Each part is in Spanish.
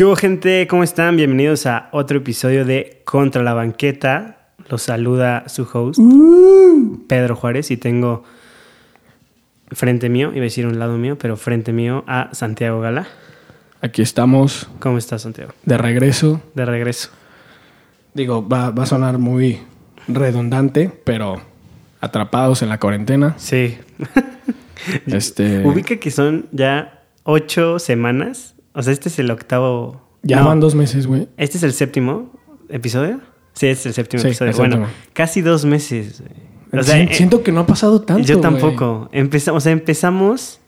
¿Qué hubo, gente? ¿Cómo están? Bienvenidos a otro episodio de Contra la Banqueta. Los saluda su host, Pedro Juárez, y tengo frente mío, iba a decir un lado mío, pero frente mío a Santiago Gala. Aquí estamos ¿Cómo estás, Santiago? de regreso. De regreso. Digo, va, va a sonar muy redundante, pero atrapados en la cuarentena. Sí. Este, Ubica que son ya ocho semanas. O sea, este es el octavo. ya No, van dos meses, güey. ¿Este es el séptimo episodio? Sí, este es el séptimo Sí, episodio. el Bueno, séptimo. casi dos meses. O sea, eh, Siento que no ha pasado tanto. Yo tampoco. Empezamos, o sea, empezamos.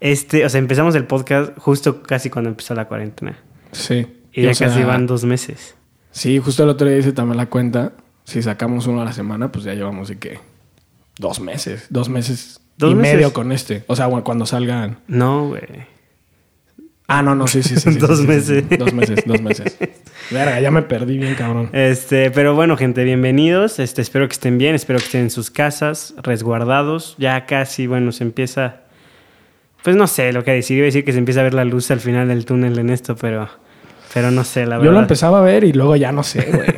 Este, o sea, empezamos el podcast justo casi cuando empezó la cuarentena. Sí. Y ya sea, casi van dos meses. Sí, justo el otro día hice también la cuenta. Si sacamos uno a la semana, pues ya llevamos de que dos meses. Dos meses ¿Dos y meses? medio con este. O sea, cuando salgan. No, güey. Ah, no, no, sí, sí, sí. sí, Dos sí, sí, meses. sí. Dos meses, dos meses. Verga, ya me perdí bien, cabrón. Este, pero bueno, gente, bienvenidos. Este, espero que estén bien, espero que estén en sus casas, resguardados. Ya casi, bueno, se empieza. Pues no sé lo que decir. Iba a decir que se empieza a ver la luz al final del túnel en esto, pero. Pero no sé, la Yo verdad. lo empezaba a ver y luego ya no sé, güey.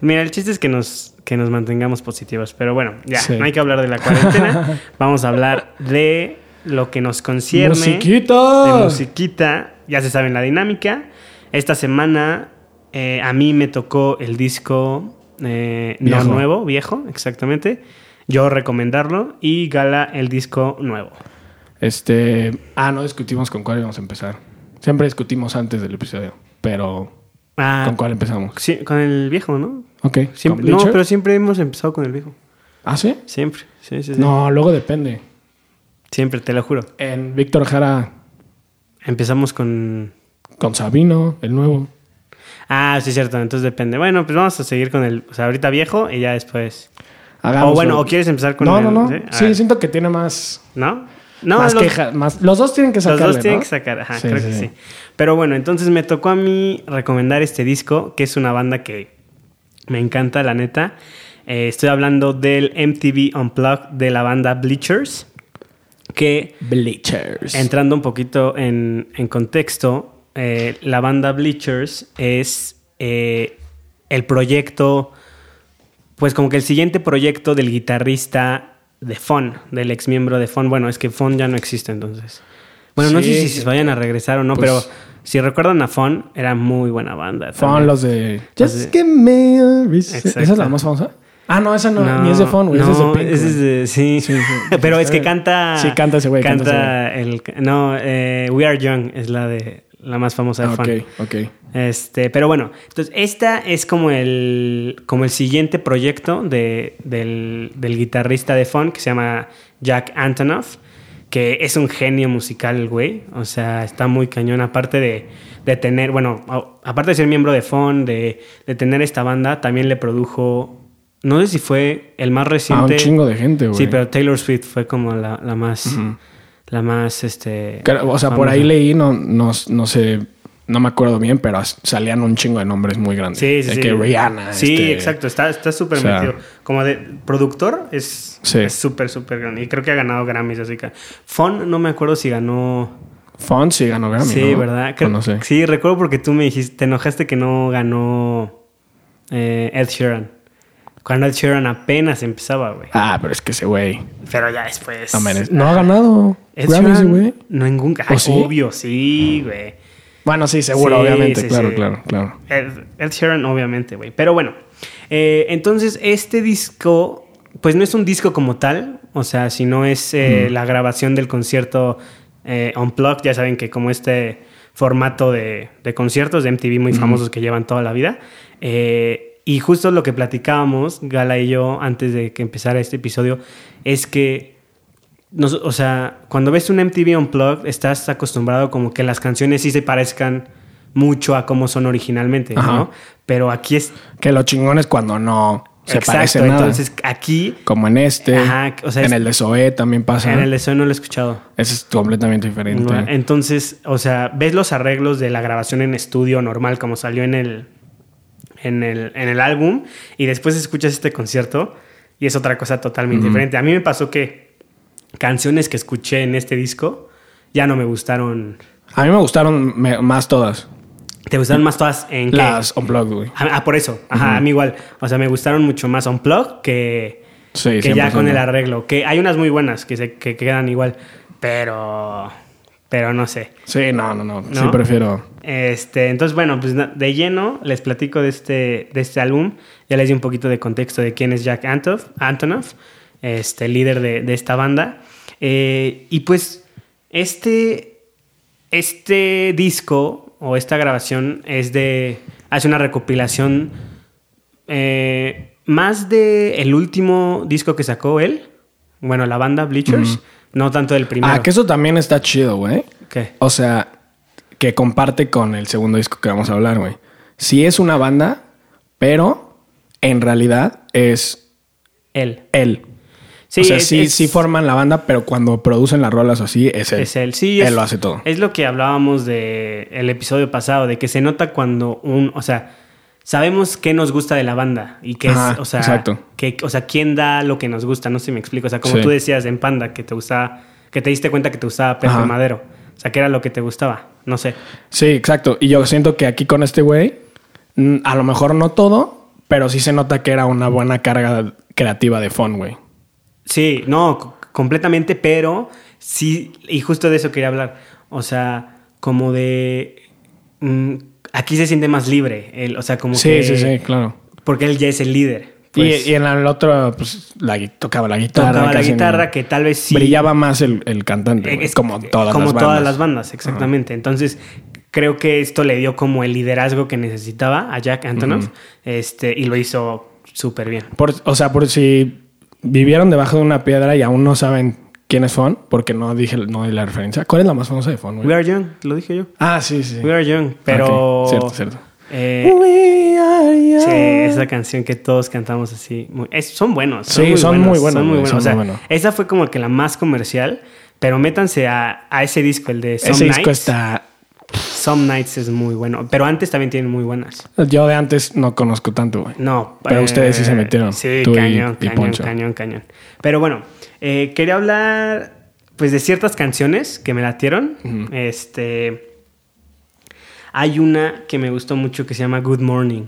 Mira, el chiste es que nos, que nos mantengamos positivos. Pero bueno, ya, Sí. no hay que hablar de la cuarentena. Vamos a hablar de lo que nos concierne. ¡Musiquita! De musiquita. Ya se saben la dinámica. Esta semana eh, a mí me tocó el disco eh, no nuevo, viejo, exactamente. Yo recomendarlo y Gala el disco nuevo. Este. Ah, no discutimos con cuál íbamos a empezar. Siempre discutimos antes del episodio. Pero. Ah, ¿Con cuál empezamos? sí, con el viejo, ¿no? Ok. Siempre, ¿Con no, pero siempre hemos empezado con el viejo. ¿Ah, sí? Siempre, sí, sí, sí. No, luego depende. Siempre, te lo juro. En Víctor Jara Empezamos con... con Sabino, el nuevo. Ah, sí, cierto. Entonces depende. Bueno, pues vamos a seguir con el... O sea, ahorita viejo y ya después... Hagamos o bueno, un- o quieres empezar con No, el... no, no. ¿sí? Sí, A ver. siento que tiene más. ¿No? No, más los, quejas. Más... Los dos tienen que los sacarle, dos tienen ¿no? que sacar. Ajá, Sí, creo sí, que sí. sí. Pero bueno, entonces me tocó a mí recomendar este disco, que es una banda que me encanta, la neta. Eh, estoy hablando del MTV Unplugged de la banda Bleachers, que Bleachers. Entrando un poquito en, en contexto, eh, la banda Bleachers es eh, el proyecto, pues como que el siguiente proyecto del guitarrista de Fon, del ex miembro de Fon. Bueno, es que Fon ya no existe entonces. Bueno, no sé si se vayan a regresar o no, pues- pero si recuerdan a Fon, era muy buena banda. También. los de. Los Just de- give me a. ¿Esa es la más famosa? Ah, no, esa no, ni es de Fon, güey. No, esa es de Pink. ese es güey. de- sí. Sí, sí. Pero es que canta. Sí, canta ese güey, canta Canta el. No, eh, We Are Young es la de la más famosa de Ah, Fun. ok, ok. Este, pero bueno, entonces esta es como el, como el siguiente proyecto de, del, del guitarrista de Fun que se llama Jack Antonoff, que es un genio musical, el güey. O sea, está muy cañón. Aparte de, de tener, bueno, aparte de ser miembro de Fun, de, de tener esta banda, también le produjo, no sé si fue el más Ah, reciente. un chingo de gente, güey. Sí, pero Taylor Swift fue como la, la más, la más, este... Claro, O sea, por ahí leí, no, no, no sé, no me acuerdo bien, pero salían un chingo de nombres muy grandes. Sí, sí, De sí. que Rihanna. Sí, este, exacto. Está está súper o sea- metido. Como de productor, es Sí. súper, súper grande. Y creo que ha ganado Grammys, así que... Fon, no me acuerdo si ganó... Font sí ganó Grammy, sí, ¿no? ¿verdad? O Creo- no sé. Sí, recuerdo porque tú me dijiste... Te enojaste que no ganó eh, Ed Sheeran. Cuando Ed Sheeran apenas empezaba, güey. Ah, pero es que ese güey Pero ya después... no merece. No ha ganado Ed Grammy ese Sheeran, güey. No ningún... ¿O sí? Obvio, sí, güey. Bueno, sí, seguro, Sí, obviamente. sí, claro, sí. claro, claro. Ed, Ed Sheeran, obviamente, güey. Pero bueno, eh, entonces este disco, pues no es un disco como tal, o sea, sino es eh, la grabación del concierto eh, Unplugged. Ya saben que como este formato de, de conciertos de MTV muy famosos que llevan toda la vida. Eh, y justo lo que platicábamos, Gala y yo, antes de que empezara este episodio, es que nos- o sea, cuando ves un MTV Unplugged, estás acostumbrado como que las canciones sí se parezcan mucho a cómo son originalmente, Ajá. ¿no? Pero aquí es... Que lo chingón es cuando no se exacto, parece nada. entonces aquí... Como en este. Ajá, o sea, en es- el de también pasa. En el de no lo he escuchado. Ese es completamente diferente. No, Entonces, o sea, ves los arreglos de la grabación en estudio normal, como salió en el, en el, en el álbum, y después escuchas este concierto y es otra cosa totalmente diferente. A mí me pasó que canciones que escuché en este disco ya no me gustaron A mí me gustaron me- más todas. ¿Te gustaron más todas en qué? Las Unplugged, güey. Ah, ah, por eso. Ajá, a mí igual. O sea, me gustaron mucho más Unplug que, Sí, que ya 100%. con el arreglo. Que hay unas muy buenas que, se, que quedan igual. Pero... Pero no sé. Sí, no, no, no. Sí prefiero. Este, entonces, bueno, pues de lleno les platico de este, de este álbum. Ya les di un poquito de contexto de quién es Jack Antonoff, Antonoff este líder de, de esta banda. Eh, y pues, este, este disco o esta grabación es de. hace una recopilación eh, más de el último disco que sacó él. Bueno, la banda Bleachers. No tanto del primero. Ah, que eso también está chido, güey. ¿Qué? O sea, que comparte con el segundo disco que vamos a hablar, güey. Sí es una banda, pero en realidad es Él. él. Sí, o sea, es- sí, es- sí forman la banda, pero cuando producen las rolas así, es él. Es él, sí. Él es- lo hace todo. Es lo que hablábamos de el episodio pasado, de que se nota cuando un, o sea, sabemos qué nos gusta de la banda y qué Ajá, es, o sea, exacto. que, o sea, quién da lo que nos gusta, no sé si me explico, o sea, como Sí. tú decías en Panda que te gustaba, que te diste cuenta que te gustaba Pepe Ajá. Madero, o sea, que era lo que te gustaba, no sé. Sí, exacto. Y yo siento que aquí con este güey, mm, a lo mejor no todo, pero sí se nota que era una buena carga creativa de fun, güey. Sí, no, completamente, pero sí, y justo de eso quería hablar. O sea, como de. mm, aquí se siente más libre. Él, o sea, como Sí, que. sí, sí, claro. Porque él ya es el líder. Y- Pues, y, en el otro, pues, la, tocaba la guitarra. tocaba la guitarra que tal vez sí. Brillaba más el, el cantante, es- como todas como las bandas. todas las bandas, exactamente. Entonces, creo que esto le dio como el liderazgo que necesitaba a Jack Antonoff. este, y lo hizo súper bien. Por- o sea, por si vivieron debajo de una piedra y aún no saben quién es Fon, porque no dije no di la referencia. ¿Cuál es la más famosa de Fon, güey? We Are Young, lo dije yo. Ah, sí, sí. We Are Young, pero. Cierto, cierto. eh, We are young. Sí, esa canción que todos cantamos así. muy- es- son buenos. Sí, son muy buenos, Son muy buenos. son O sea, muy buenos. esa fue como que la más comercial. Pero métanse a, a ese disco, el de Some Ese Nights. disco está... Some Nights es muy bueno. Pero antes también tienen muy buenas. Yo de antes no conozco tanto, güey. No. Pero ustedes sí se metieron, Sí, tú y- cañón, y cañón, Poncho. cañón, cañón. Pero bueno, eh, quería hablar pues de ciertas canciones que me latieron. Este. Hay una que me gustó mucho que se llama Good Morning.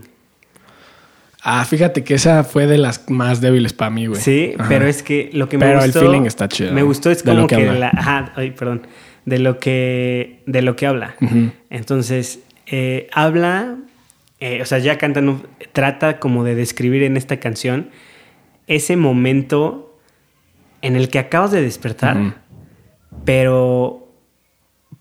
Ah, fíjate que esa fue de las más débiles para mí, güey. Sí, Ajá. pero es que lo que me Pero el gustó. feeling está chido, Me ¿no? gustó es como que que, la. Ajá, ay, perdón. De lo que. De lo que habla. Entonces, eh, habla. eh, o sea, ya cantando. Trata como de describir en esta canción ese momento en el que acabas de despertar, pero.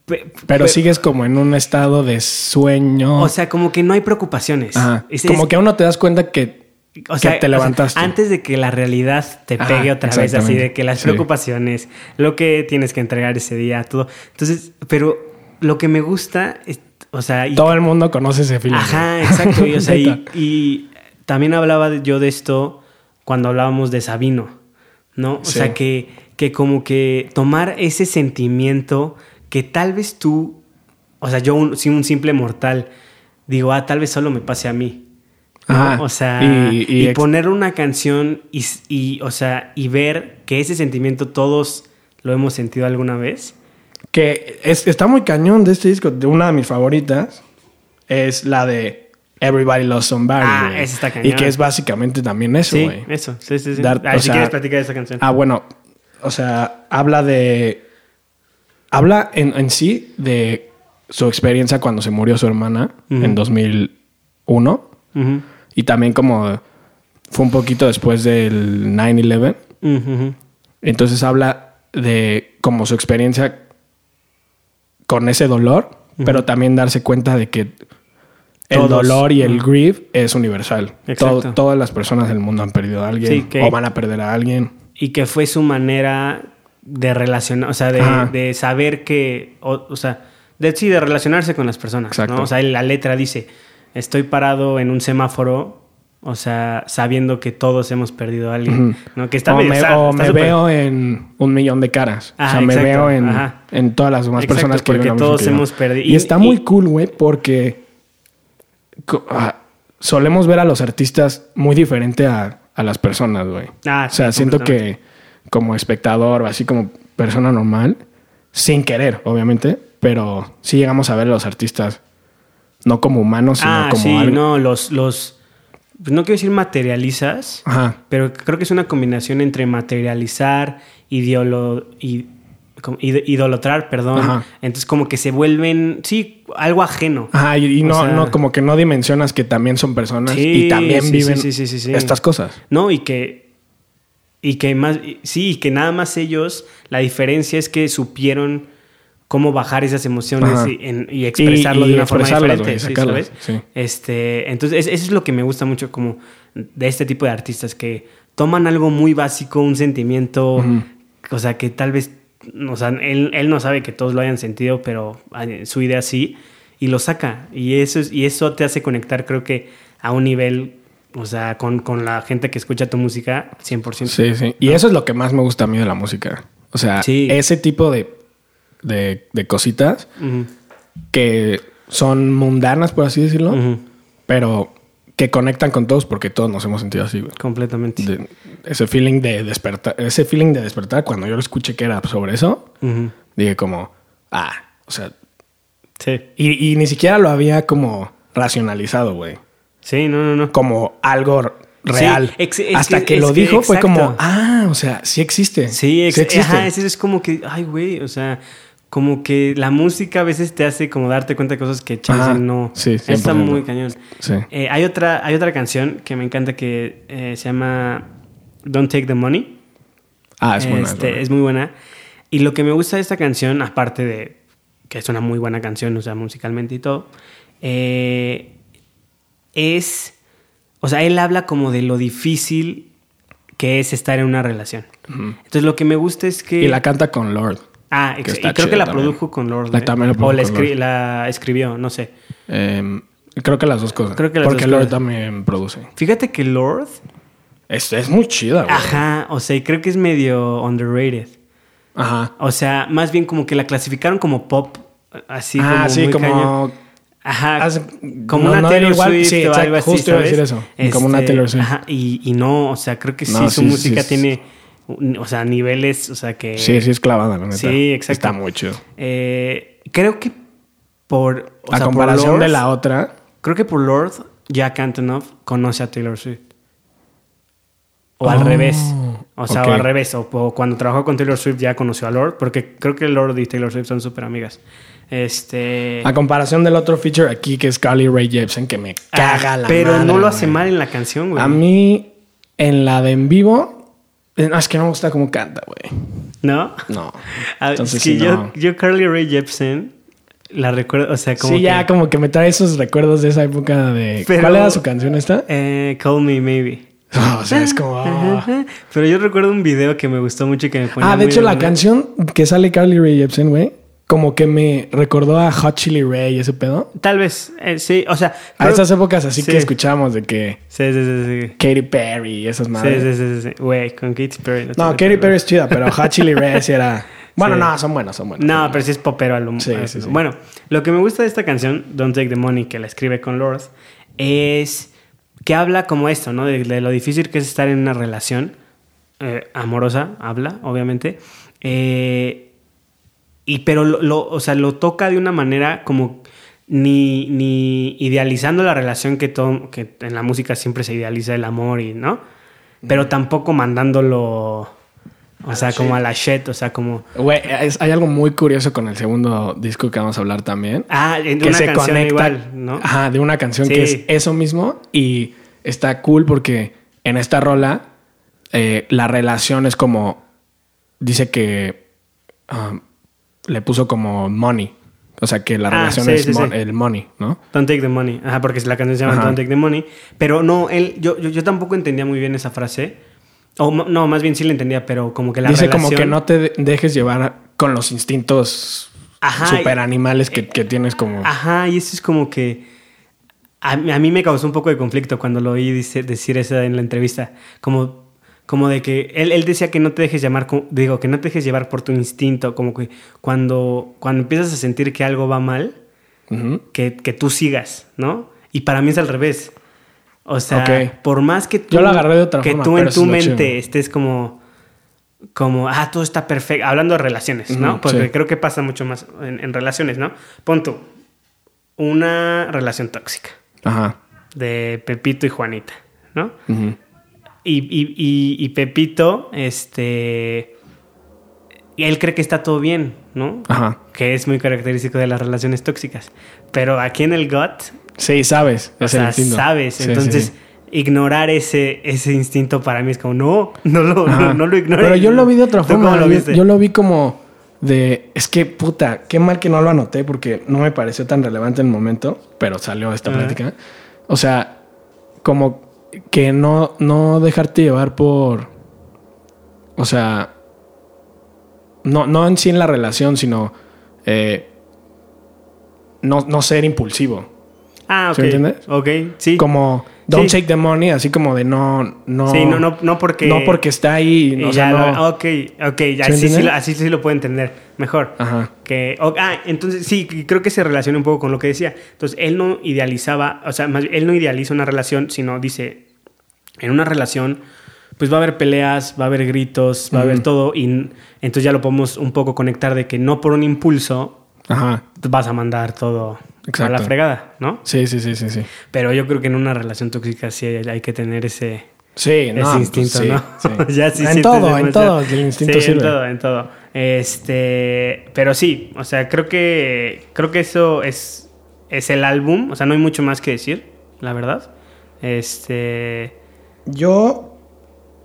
pe- Pero pe- sigues como en un estado de sueño. O sea, como que no hay preocupaciones. Ajá. Es- como es- que aún no te das cuenta que, o que sea, te o sea, levantaste. antes de que la realidad te Ajá, pegue otra vez, así de que las Sí. preocupaciones, lo que tienes que entregar ese día, todo. Entonces, pero lo que me gusta, es, o sea, y- Todo el mundo conoce ese feeling. ajá, exacto. Y, o sea, y, también hablaba yo de esto cuando hablábamos de Sabino, ¿no? O Sí. sea, que, que como que tomar ese sentimiento que tal vez tú, o sea, yo, un, si un simple mortal, digo, ah, tal vez solo me pase a mí. ¿no? Ajá. O sea, Y- y, poner una canción y, y, o sea, y ver que ese sentimiento todos lo hemos sentido alguna vez. Que es- está muy cañón de este disco. De una de mis favoritas es la de Everybody Loves Somebody. Ah, güey. esa está cañón. Y que es básicamente también eso, Sí, güey. eso. Sí, sí, sí. Dar- Ah, si sea, quieres platicar esa canción. Ah, bueno. O sea, habla de. Habla en, en sí de su experiencia cuando se murió su hermana en 2001. Ujú. Y también como fue un poquito después del 9-11. Ujú, ujú. Entonces habla de como su experiencia con ese dolor, pero también darse cuenta de que el Todos. dolor y el grief es universal. Exacto. To- todas las personas del mundo han perdido a alguien Sí, que- o van a perder a alguien. Y que fue su manera de relacionar, o sea, de, saber que, o, o sea, de, sí, de relacionarse con las personas. Exacto. ¿no? O sea, la letra dice, estoy parado en un semáforo, o sea, sabiendo que todos hemos perdido a alguien. ¿no? Que está o bien, me, está- o está me súper- veo en un millón de caras. o sea, me veo en, en todas las demás Exacto, personas que porque todos hemos perdido- Y, y- está y- muy cool, güey, porque solemos ver a los artistas muy diferente a, a las personas, güey. Ah, o sea, sí, siento que como espectador o así como persona normal, sin querer, obviamente, pero sí llegamos a ver a los artistas no como humanos, sino Ah, como sí, algo. no, los, los, pues no quiero decir materializas, Ajá. pero creo que es una combinación entre materializar, ideolo, y, idolatrar, perdón. Ajá. Entonces como que se vuelven, sí, algo ajeno. Ajá, y, no, sea- no, como que no dimensionas que también son personas Sí, y también sí, viven sí, estas cosas. No, y que. Y que más. Sí, y que nada más ellos. La diferencia es que supieron cómo bajar esas emociones y, en- y expresarlo Y- de una forma diferente. ¿sí, sacarlas, sabes? sí. Este, entonces, es- eso es lo que me gusta mucho como de este tipo de artistas, que toman algo muy básico, un sentimiento, o sea, que tal vez, o sea, él, él no sabe que todos lo hayan sentido, pero ah, su idea sí, y lo saca. Y eso, es, y eso te hace conectar, creo que, a un nivel, o sea, con, con la gente que escucha tu música, 100%. Sí, sí. Y eso es lo que más me gusta a mí de la música. O sea, Sí. ese tipo de, de, de cositas que son mundanas, por así decirlo, pero que conectan con todos porque todos nos hemos sentido así, güey. Completamente. De- ese feeling de despertar, ese feeling de despertar, cuando yo lo escuché que era sobre eso, Ujú. dije como, ah, o sea, Sí. y, y ni siquiera lo había como racionalizado, güey. Sí, no, no, no. Como algo real. ex- es Hasta que- lo dijo fue como, ah, o sea, sí existe. Sí, ex- existe. ajá, es, es como que, ay, güey, o sea, como que la música a veces te hace como darte cuenta de cosas que chance no. sí, Está 100%. muy cañón. Sí. Eh, hay, otra, hay otra canción que me encanta que eh, se llama Don't Take the Money. Ah, es buena. es Este, buena. es muy buena. Y lo que me gusta de esta canción, aparte de que es una muy buena canción, o sea, musicalmente y todo, eh, es, o sea, él habla como de lo difícil que es estar en una relación. Entonces lo que me gusta es que... Y la canta con Lord. Ah, y creo que la también. produjo con Lord. La- también la o la, escri- Lord. la escribió, no sé. Eh, creo que las dos cosas. Creo que las Porque dos Lord cosas. también produce. Fíjate que Lord, Es, es muy chida, güey. ajá, o sea, y creo que es medio underrated. Ajá. O sea, más bien como que la clasificaron como pop, así ah, como sí, muy como. Ajá, Hace- como no- una no era Taylor igual, Swift sí, o exacto, algo así, justo iba a decir eso, como una Taylor Swift. Ajá, y, y no, o sea, creo que sí, No, su sí, música sí, tiene, o sea, niveles, o sea, que... Sí, sí, es clavada, la neta. Sí, exacto. Está muy chido. Eh, creo que por... o a sea, por comparación de la otra. Creo que por Lord, Jack Antonoff conoce a Taylor Swift. O Oh, al revés. O sea, o al revés. O, o cuando trabajó con Taylor Swift ya conoció a Lord. Porque creo que Lord y Taylor Swift son súper amigas. Este. A comparación del otro feature aquí que es Carly Ray Jepsen, que me caga ah, la Pero madre, no lo hace mal en la canción, güey. A mí, en la de en vivo, es que no me gusta cómo canta, güey. ¿No? No. Ah, Entonces, es que sí, yo, no. yo, Carly Rae Jepsen, la recuerdo. O sea, como. sí, que, ya como que me trae esos recuerdos de esa época de... Pero- ¿Cuál era su canción esta? Eh, Call Me Maybe. o sea, es como... ah. Pero yo recuerdo un video que me gustó mucho y que me ponía. Ah, de muy hecho, la canción que sale Carly Rae Jepsen, güey, como que me recordó a Hot Chili Ray y ese pedo. Tal vez, eh, sí, o sea. A esas épocas así sí. que escuchábamos de que Sí, sí, sí, sí. Katy Perry y esas madres. sí, sí, sí, sí. Güey, con Katy Perry. No, Katy. Perry es chida, pero Hot Chili Ray sí era... Bueno, Sí. no, son buenas, son buenas. No, pero sí es popero al Sí, sí, sí. Bueno, lo que me gusta de esta canción, Don't Take the Money, que la escribe con Lord, es que habla como esto, ¿no? De, de lo difícil que es estar en una relación eh, amorosa, habla, obviamente. Eh, y pero lo, lo- o sea, lo toca de una manera como ni, ni idealizando la relación que, todo, que en la música siempre se idealiza el amor y, ¿no? Pero tampoco mandándolo, o sea, como a la shit, o sea, como... Güey, hay algo muy curioso con el segundo disco que vamos a hablar también. Ah, en que una se canción conecta, igual, ¿no? Ajá, de una canción Sí. que es eso mismo y está cool porque en esta rola eh, la relación es como dice que um, le puso como money, o sea que la Ah, relación sí, es sí, mon- sí. el money, ¿no? Don't take the money. Ajá, porque la canción se llama. Don't take the money. Pero no, él, yo, yo, yo tampoco entendía muy bien esa frase. O no, más bien sí la entendía, pero como que la dice relación... como que no te de- dejes llevar con los instintos Ajá, super animales que, que tienes como Ajá, y eso es como que... A, mí- a mí me causó un poco de conflicto cuando lo oí dice- decir eso en la entrevista. Como, como de que él, él decía que no te dejes llamar, digo, que no te dejes llevar por tu instinto. Como que cuando, cuando empiezas a sentir que algo va mal, que, que tú sigas, ¿no? Y para mí es al revés. O sea, por más que tú, Yo lo agarré de otra que forma, tú en tu mente chido. estés como como, ah, todo está perfecto, hablando de relaciones, ¿no? Porque sí. creo que pasa mucho más en, en relaciones, ¿no? Pon tú, una relación tóxica Ajá. de Pepito y Juanita, ¿no? Ujú. Y, y- y- y Pepito, este, él cree que está todo bien, ¿no? Ajá. Que es muy característico de las relaciones tóxicas. Pero aquí en el gut, Sí, sabes. o sea, sabes. Sí, Entonces, sí. ignorar ese, ese instinto para mí es como, no, no lo, no, no lo ignores. Pero yo lo vi de otra ¿Tú cómo forma. lo Yo, viste? yo lo vi como de. Es que, puta, qué mal que no lo anoté porque no me pareció tan relevante en el momento, pero salió esta Ajá. plática. O sea, como que no, no dejarte llevar por. O sea. No, no en sí en la relación, sino. eh, no, no ser impulsivo. Ah, ok. ¿Sí entiendes? Ok, sí. Como. Don't Sí. take the money, así como de no. no Sí, no, no, no porque... No porque está ahí. y o lo- no. ok, ok, ya ¿Sí así, sí, así sí lo puedo entender mejor. Ajá. Que, ah, entonces sí, creo que se relaciona un poco con lo que decía. Entonces, él no idealizaba, o sea, más él no idealiza una relación, sino dice, en una relación, pues va a haber peleas, va a haber gritos, va a haber todo, y entonces ya lo podemos un poco conectar de que no por un impulso Ajá. vas a mandar todo a la fregada, ¿no? Sí, sí, sí, sí, sí. Pero yo creo que en una relación tóxica sí hay, hay que tener ese, Sí, no, ese pues instinto, sí, ¿no? sí. ya sí en todo, en todo el instinto sí, sirve. en todo, en todo. Este, pero sí, o sea, creo que creo que eso es es el álbum, o sea, no hay mucho más que decir, la verdad. Este, Yo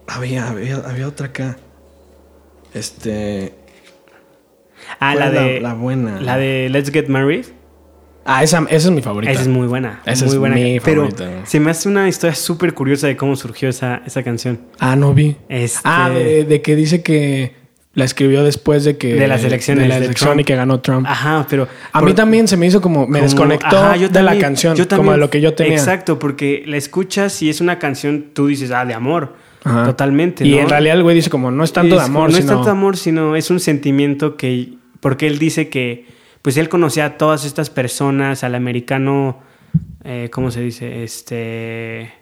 había, había, había otra acá. Este. ah, ¿Cuál la de la buena? La de Let's Get Married. Ah, esa, esa es mi favorita. Esa es muy buena. Esa muy es buena. mi pero favorita. se me hace una historia súper curiosa de cómo surgió esa, esa canción. Ah, no vi. Este- Ah, de, de que dice que la escribió después de que. De las elecciones De la elección y que ganó Trump. Ajá, pero A por- mí también se me hizo como. Me como- desconectó ajá, yo de la canción. yo como de lo que yo tenía. Exacto, porque la escuchas y es una canción, tú dices, ah, de amor. Ajá. Totalmente. Y ¿no? en realidad el güey dice como, no es tanto de amor, No sino... es tanto amor, sino es un sentimiento que. Porque él dice que. Pues él conocía a todas estas personas, al americano. eh, ¿Cómo se dice? Este.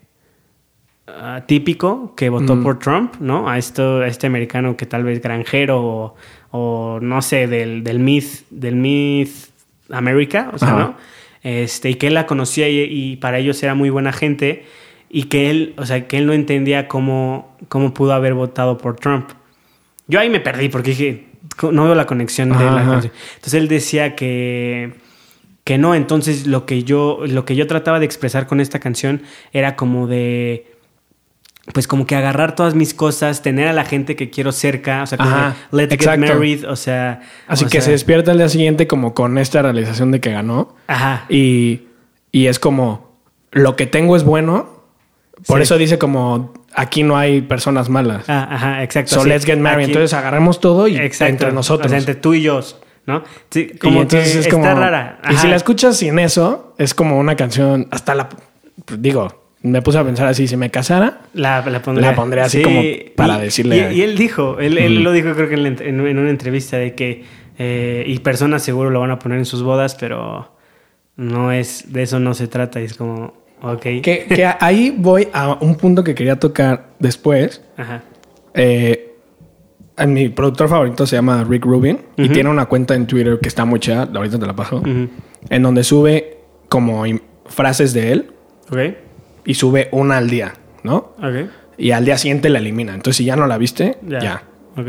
Típico que votó Mm. por Trump, ¿no? A, esto, a este americano que tal vez granjero o, o no sé, del, del Myth, del Myth America, o sea, Ajá. ¿no? Este, y que él la conocía y, y para ellos era muy buena gente y que él, o sea, que él no entendía cómo, cómo pudo haber votado por Trump. Yo ahí me perdí porque dije, no veo la conexión de la canción. Entonces él decía que, que no, entonces lo que, yo, lo que yo trataba de expresar con esta canción era como de pues como que agarrar todas mis cosas, tener a la gente que quiero cerca, o sea, como Ajá, let's exacto. get married, o sea... Así o que se despierta el día siguiente como con esta realización de que ganó. Ajá. Y, y es como, lo que tengo es bueno. Por Sí. eso dice como, aquí no hay personas malas. Ah, ajá, exacto. so sí. let's get married. Aquí- Entonces agarramos todo y exacto. entre nosotros. O sea, entre tú y yo, ¿no? Sí, Y como entonces que es está como, rara. Y si la escuchas sin eso, es como una canción, hasta la, digo, me puse a pensar así, si me casara, La, la pondría, La pondría así como para Y- decirle- Y, y él dijo, él, él lo dijo creo que en, la ent- en- en una entrevista de que... eh, y personas seguro lo van a poner en sus bodas, pero no es... De eso no se trata. Es como... Ok. que, que ahí voy a un punto que quería tocar después. Ajá. Eh, mi productor favorito se llama Rick Rubin y tiene una cuenta en Twitter que está muy chida, ahorita te la paso, en donde sube como frases de él Ok. Y sube una al día, ¿no? Ok. Y al día siguiente la elimina. Entonces, si ya no la viste, ya. Ya. Ok.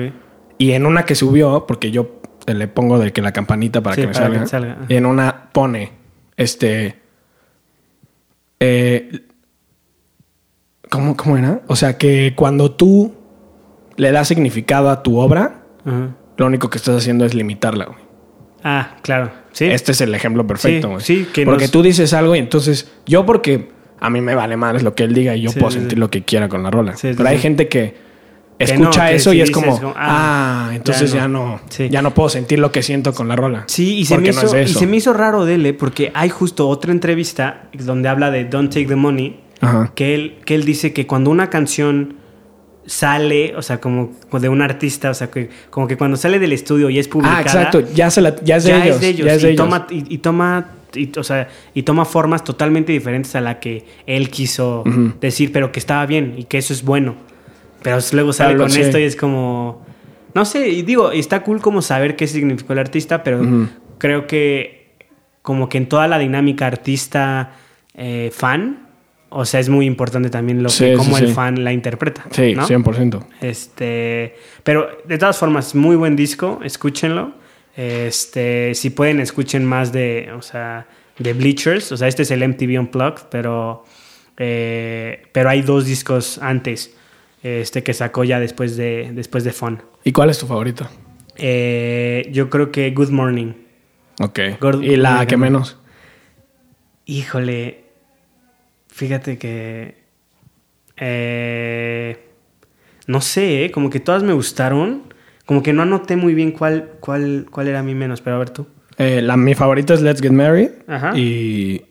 Y en una que subió, porque yo le pongo de que la campanita para Sí, que me para salga, que salga, ajá. y en una pone, este, eh, ¿cómo, ¿cómo era? O sea, que cuando tú le das significado a tu obra, lo único que estás haciendo es limitarla, güey. Ah, claro. Sí. Este es el ejemplo perfecto, Sí, güey. sí, que porque nos- tú dices algo y entonces yo porque a mí me vale más lo que él diga y yo Sí, puedo sí, sentir sí. lo que quiera con la rola. Pero hay gente que Que escucha no, eso y es como, como, ah, ah, entonces ya ya no". ya no puedo sentir lo que siento con la rola. Sí, y se, me no hizo, es y se me hizo raro de él, ¿eh? porque hay justo otra entrevista donde habla de Don't Take the Money, Ajá. que él, que él dice que cuando una canción sale, o sea, como de un artista, o sea, que como que cuando sale del estudio y es publicada, Ah, exacto, ya, se la, ya es de ya ellos. es de ellos, ya es y, de ellos. toma, y, y toma, y, o sea, y toma formas totalmente diferentes a la que él quiso decir, pero que estaba bien y que eso es bueno. Pero luego sale Claro, con sí. esto y es como... No sé, y digo, está cool como saber qué significó el artista, pero creo que como que en toda la dinámica artista eh, fan, o sea, es muy importante también lo Sí, que, sí, cómo el sí. fan la interpreta. Sí, ¿no? 100%. Este, pero de todas formas, muy buen disco, escúchenlo. Este, si pueden, escuchen más de, o sea, de Bleachers. O sea, este es el MTV Unplugged, pero, eh, pero hay dos discos antes, este, que sacó ya después de, después de Fun. ¿Y cuál es tu favorito? Eh, yo creo que Good Morning. Ok. ¿Y la que menos? Híjole, fíjate que, eh, no sé, eh, como que todas me gustaron. Como que no anoté muy bien cuál, cuál, cuál era mi menos, pero a ver tú. Eh, la, mi favorita es Let's Get Married. Ajá. Y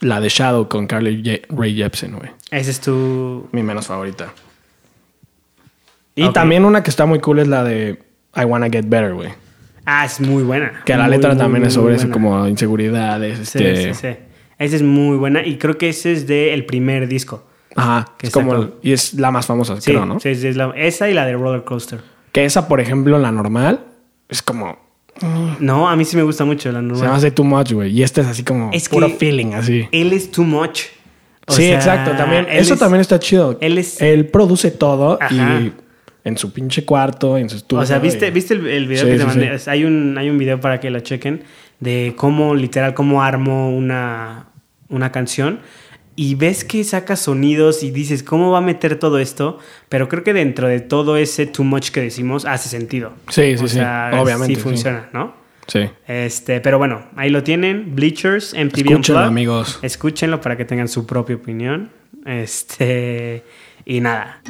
la de Shadow con Carly Ye- Ray Jepsen, güey. Ese es tu... Mi menos favorita. Y también una que está muy cool es la de I Wanna Get Better, güey. Ah, es muy buena. Que la Muy, letra muy, también muy, es sobre eso, como inseguridades. Sí, este... sí, sí. Esa es muy buena y creo que ese es del primer disco. Ajá. Que es como el- y es la más famosa, Sí, creo, ¿no? sí, sí, es la- esa y la de Roller Coaster. Que esa, por ejemplo, la normal, es como. No, a mí sí me gusta mucho la Se me normal. hace too much, güey. Y esta es así como Es puro feeling, así. Él es too much. O sí, sea, exacto. También, eso es- también está chido. él es- Él produce todo Ajá. y en su pinche cuarto, en su estudio. O sea, ¿viste, y- ¿viste el, el video Sí, que te mandé? sí. Hay, un, hay un video para que lo chequen de cómo, literal, cómo armo una, una canción. Y ves que saca sonidos y dices, ¿cómo va a meter todo esto? Pero creo que dentro de todo ese too much que decimos, hace sentido. Sí, sí, O sí. sea, Obviamente. Sí sí. funciona, ¿no? Sí. Este, pero bueno, ahí lo tienen. Bleachers, MTV Escúchenlo, Unplugged. amigos. Escúchenlo para que tengan su propia opinión. Este, y nada.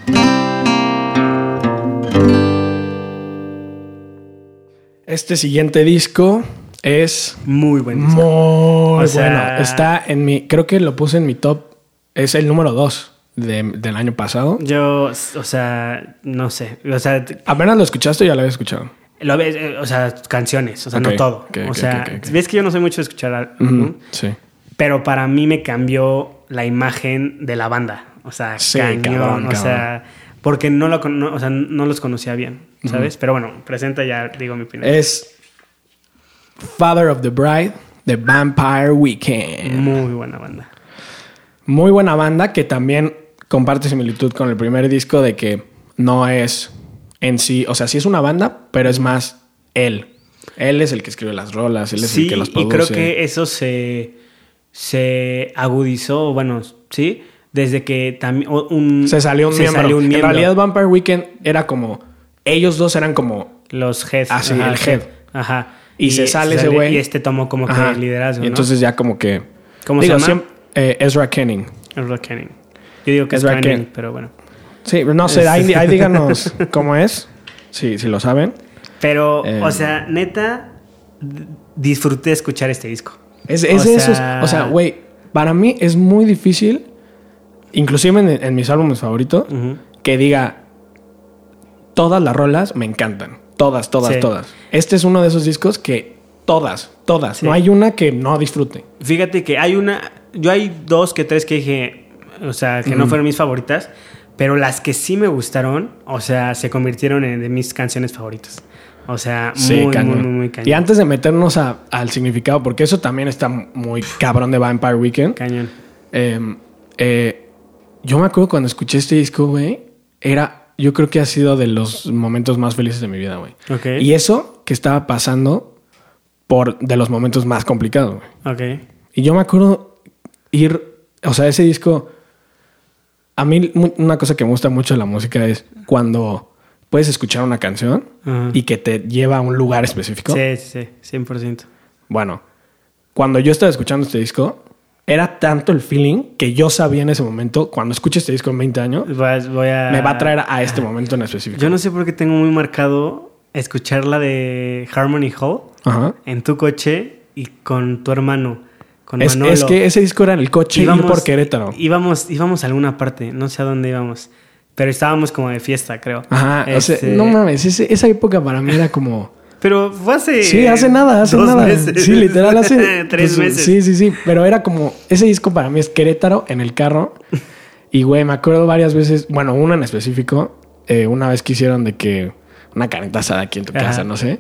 Este siguiente disco es Muy buen disco. muy O sea- bueno. Está en mi. Creo que lo puse en mi top. Es el número 2 del año pasado. Yo, o sea, no sé. O sea, Apenas lo escuchaste o ya lo había escuchado. lo ves, eh, o sea, canciones, o sea, no todo. o sea, ves que yo no soy mucho de escuchar. Sí. pero para mí me cambió la imagen de la banda. O sea, Sí, cañón, cabrón, o sea, porque no, lo, no- o sea, no los conocía bien, ¿sabes? Pero bueno, presenta ya, digo mi opinión. Es Father of the Bride de Vampire Weekend. Muy buena banda. Muy buena banda que también comparte similitud con el primer disco de que no es en sí, o sea, sí es una banda, pero es más él. Él es el que escribe las rolas, él es Sí, el que las y produce. creo que eso se, se agudizó, bueno, sí, desde que también un, se salió un se salió un En realidad Vampire Weekend era como ellos dos eran como Los heads. Ah, sí, ajá, el head. Ajá. Y se sale ese güey. Y este tomó como Ajá. que liderazgo, Y ¿no? entonces ya como que ¿Cómo digo, se llama? eh, Ezra Kenning. Ezra Kenning. Yo digo que es Ezra Kenning, Kenning. pero bueno. Sí, no sé, ahí, ahí díganos cómo es. Sí, si lo saben. Pero, Eh. o sea, neta, disfruté escuchar este disco. Es, es O de sea- O sea, güey, para mí es muy difícil, inclusive en, en mis álbumes favoritos, que diga todas las rolas me encantan. Todas, todas, Sí. todas. Este es uno de esos discos que todas, todas. Sí. No hay una que no disfrute. Fíjate que hay una. Yo hay dos que tres que dije. O sea, que no fueron mis favoritas. Pero las que sí me gustaron, o sea, se convirtieron en de mis canciones favoritas. O sea, muy, muy, cañón. muy, muy cañón. Y antes de meternos a- al significado, porque eso también está muy cabrón de Vampire Weekend. Cañón. Eh, eh, yo me acuerdo cuando escuché este disco, güey, era, yo creo que ha sido de los momentos más felices de mi vida, güey. Ok. Y eso que estaba pasando por de los momentos más complicados, güey. Ok. Y yo me acuerdo ir, o sea, ese disco, a mí una cosa que me gusta mucho de la música es cuando puedes escuchar una canción y que te lleva a un lugar específico. Sí, sí, sí, 100%. Bueno, cuando yo estaba escuchando este disco, era tanto el feeling que yo sabía en ese momento, cuando escuche este disco en 20 años, Vas- voy a... me va a traer a este momento en específico. Yo no sé por qué tengo muy marcado escuchar la de Harmony Hall Ajá. en tu coche y con tu hermano, con Es, Manolo. es que ese disco era en el coche ir por Querétaro. Íbamos, íbamos a alguna parte, no sé a dónde íbamos. Pero estábamos como de fiesta, creo. Ajá. o sea, Este, no mames, ese- esa época para mí era como... Pero fue hace. Sí, hace nada, hace dos nada. meses. Sí, literal, hace Tres pues, meses. Sí, sí, sí. Pero era como, ese disco para mí es Querétaro en el carro. Y güey, me acuerdo varias veces, bueno, una en específico, eh, una vez que hicieron de que una carnita asada aquí en tu casa, no sé.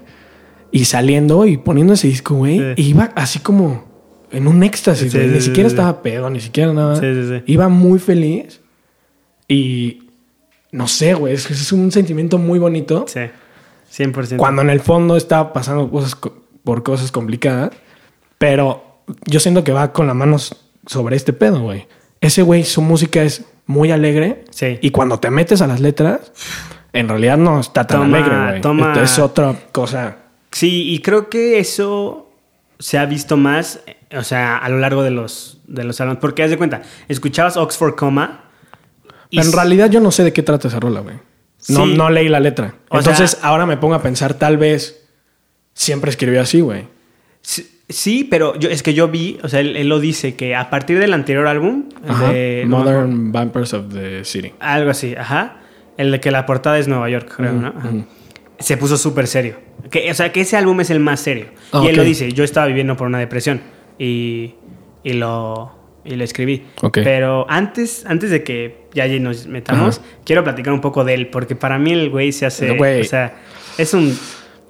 Y saliendo y poniendo ese disco, güey, Sí. iba así como en un éxtasis, Sí, güey. sí, Ni siquiera estaba pedo, ni siquiera nada. Sí, sí, sí. Iba muy feliz y no sé, güey, es, es un sentimiento muy bonito. Sí, 100%. Cuando en el fondo está pasando cosas co- por cosas complicadas, pero yo siento que va con las manos sobre este pedo, güey. Ese güey, su música es muy alegre. Sí. Y cuando te metes a las letras, en realidad no está tan Toma- alegre, güey. toma- Esto Es otra cosa. Sí, y creo que eso se ha visto más, o sea, a lo largo de los, de los álbumes. Porque haz de cuenta, escuchabas Oxford Coma. y en realidad yo no sé de qué trata esa rola, güey. No, Sí. no leí la letra. O Entonces sea- ahora me pongo a pensar, tal vez siempre escribió así, güey. Sí, sí, pero yo, es que yo vi, o sea, él, él lo dice, que a partir del anterior álbum, Ajá. de, no Modern Vampires of the City. algo así, ajá, el de que la portada es Nueva York, creo, ¿no? Ajá. Se puso súper serio. Que, o sea, que ese álbum es el más serio. Ah, y él lo dice, yo estaba viviendo por una depresión y, y lo, y lo escribí. Pero antes, antes de que ya allí nos metamos, Ajá. quiero platicar un poco de él, porque para mí el güey se hace, güey. o sea, es un...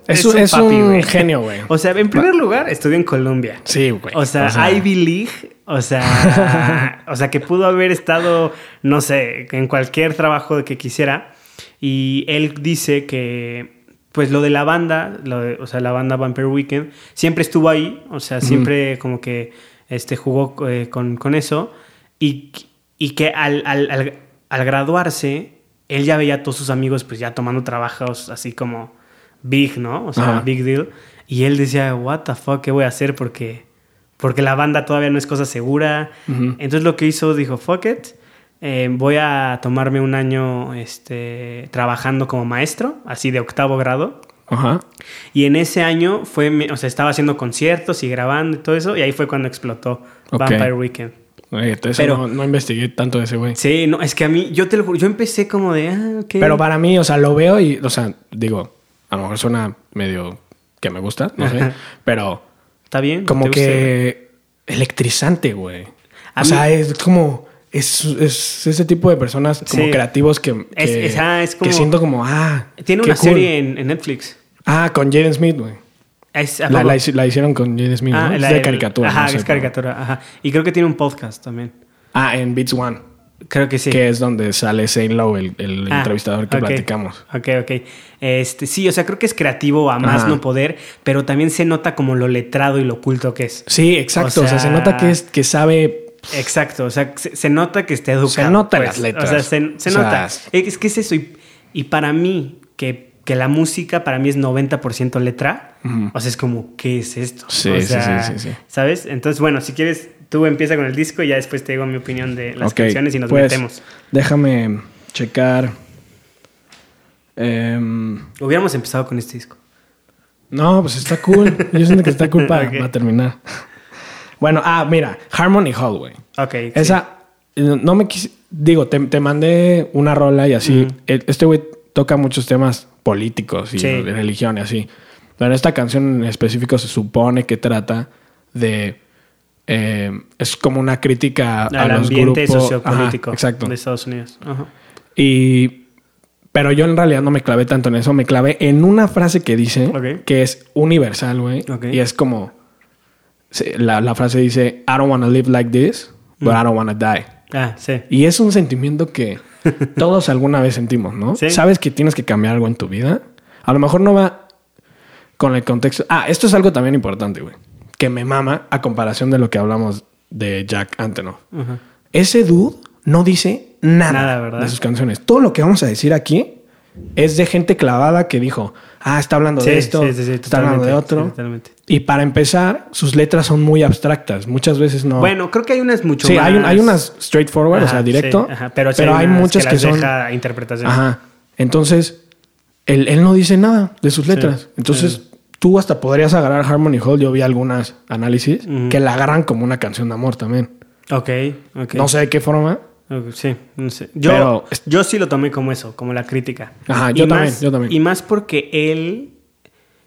Es un- es un genio, güey. O sea, en primer lugar, estudió en Colombia. Sí, güey. O sea, Ivy League, o sea, o sea, que pudo haber estado, no sé, en cualquier trabajo que quisiera. Y él dice que, pues lo de la banda, lo de- o sea, la banda Vampire Weekend, siempre estuvo ahí, o sea, siempre como que este, jugó eh, con, con eso. Y, y que al, al, al, al graduarse, él ya veía a todos sus amigos, pues ya tomando trabajos así como big, ¿no? O sea, Ajá. big deal. Y él decía, what the fuck, ¿qué voy a hacer? Porque, porque la banda todavía no es cosa segura. Entonces lo que hizo, dijo, fuck it, eh, voy a tomarme un año este, trabajando como maestro, así de octavo grado. Ajá. Y en ese año fue, o sea, estaba haciendo conciertos y grabando y todo eso, y ahí fue cuando explotó. Vampire Weekend. Entonces Pero- no, no investigué tanto de ese güey. Sí, no, es que a mí, yo te lo juro, yo empecé como de, ah, ok. Pero para mí, o sea, lo veo y, o sea, digo, a lo mejor suena medio que me gusta, no sé, pero Está bien. como que electrizante, güey. A O sea, es como, es, es ese tipo de personas como Sí. creativos que, que, es- ah, es que como- siento como, ah, Tiene una cool. serie en, en Netflix. Ah, con Jaden Smith, güey. Es, ¿a La, hicieron con Jaden Smith, Ah, ¿no? Es de caricatura. Ajá, no sé, es pero- caricatura. Ajá. Y creo que tiene un podcast también. Ah, en Beats One, Creo que sí. que es donde sale Zane Lowe, el, el Ah, entrevistador que platicamos. Ok, ok. Este, sí, o sea, creo que es creativo a más Ajá. no poder, pero también se nota como lo letrado y lo oculto que es. Sí, exacto. O O sea, se nota que, es, que sabe Exacto, o sea, se, se nota que está educado. Se nota pues. las letras. O sea, se, se O sea, nota. Es que es eso. Y, y para mí, que, que la música para mí es 90% letra, o sea, es como, ¿qué es esto? Sí, O sea, sí, sí. ¿Sabes? Entonces, bueno, si quieres, tú empieza con el disco y ya después te digo mi opinión de las canciones y nos pues, metemos. Déjame checar. Em, Hubiéramos empezado con este disco. no, pues está cool. Yo siento que está cool para, Ok. para terminar. Bueno, ah, mira, Harmony Hall, güey. Ok. Esa, eh, no me quise. Digo, te, te mandé una rola y así. El- Este güey toca muchos temas políticos y Sí. religión y así. Pero esta canción en específico se supone que trata de. eh, es como una crítica a Al los ambiente grupos. sociopolítico Ajá, exacto. de Estados Unidos. Ajá. Y. Pero yo en realidad no me clavé tanto en eso. Me clavé en una frase que dice que es universal, güey. Y es como. la frase dice: I don't want to live like this, but Mm. I don't want to die. Ah, sí. Y es un sentimiento que todos alguna vez sentimos, ¿no? Sí. Sabes que tienes que cambiar algo en tu vida. A lo mejor no va con el contexto. Ah, esto es algo también importante, güey. Que me mama a comparación de lo que hablamos de Jack Antonoff. Ese dude no dice nada, de sus canciones. Todo lo que vamos a decir aquí es de gente clavada que dijo, ah, está hablando Sí, de esto, sí, sí, sí, está hablando de otro. sí, totalmente. Y para empezar, sus letras son muy abstractas. Muchas veces no. Bueno, creo que hay unas mucho sí, más. hay, un- hay unas straightforward, o sea, directo. sí, ajá, Pero, sí hay, muchas que, las son. deja interpretación. Ajá. Entonces, él, él no dice nada de sus letras. Entonces, tú hasta podrías agarrar Harmony Hall. Yo vi algunas análisis que la agarran como una canción de amor también. Ok, ok. No sé de qué forma. Sí, no sé. Yo, Pero- yo sí lo tomé como eso, como la crítica. Ajá, Y yo también, más- yo también. Y más porque él,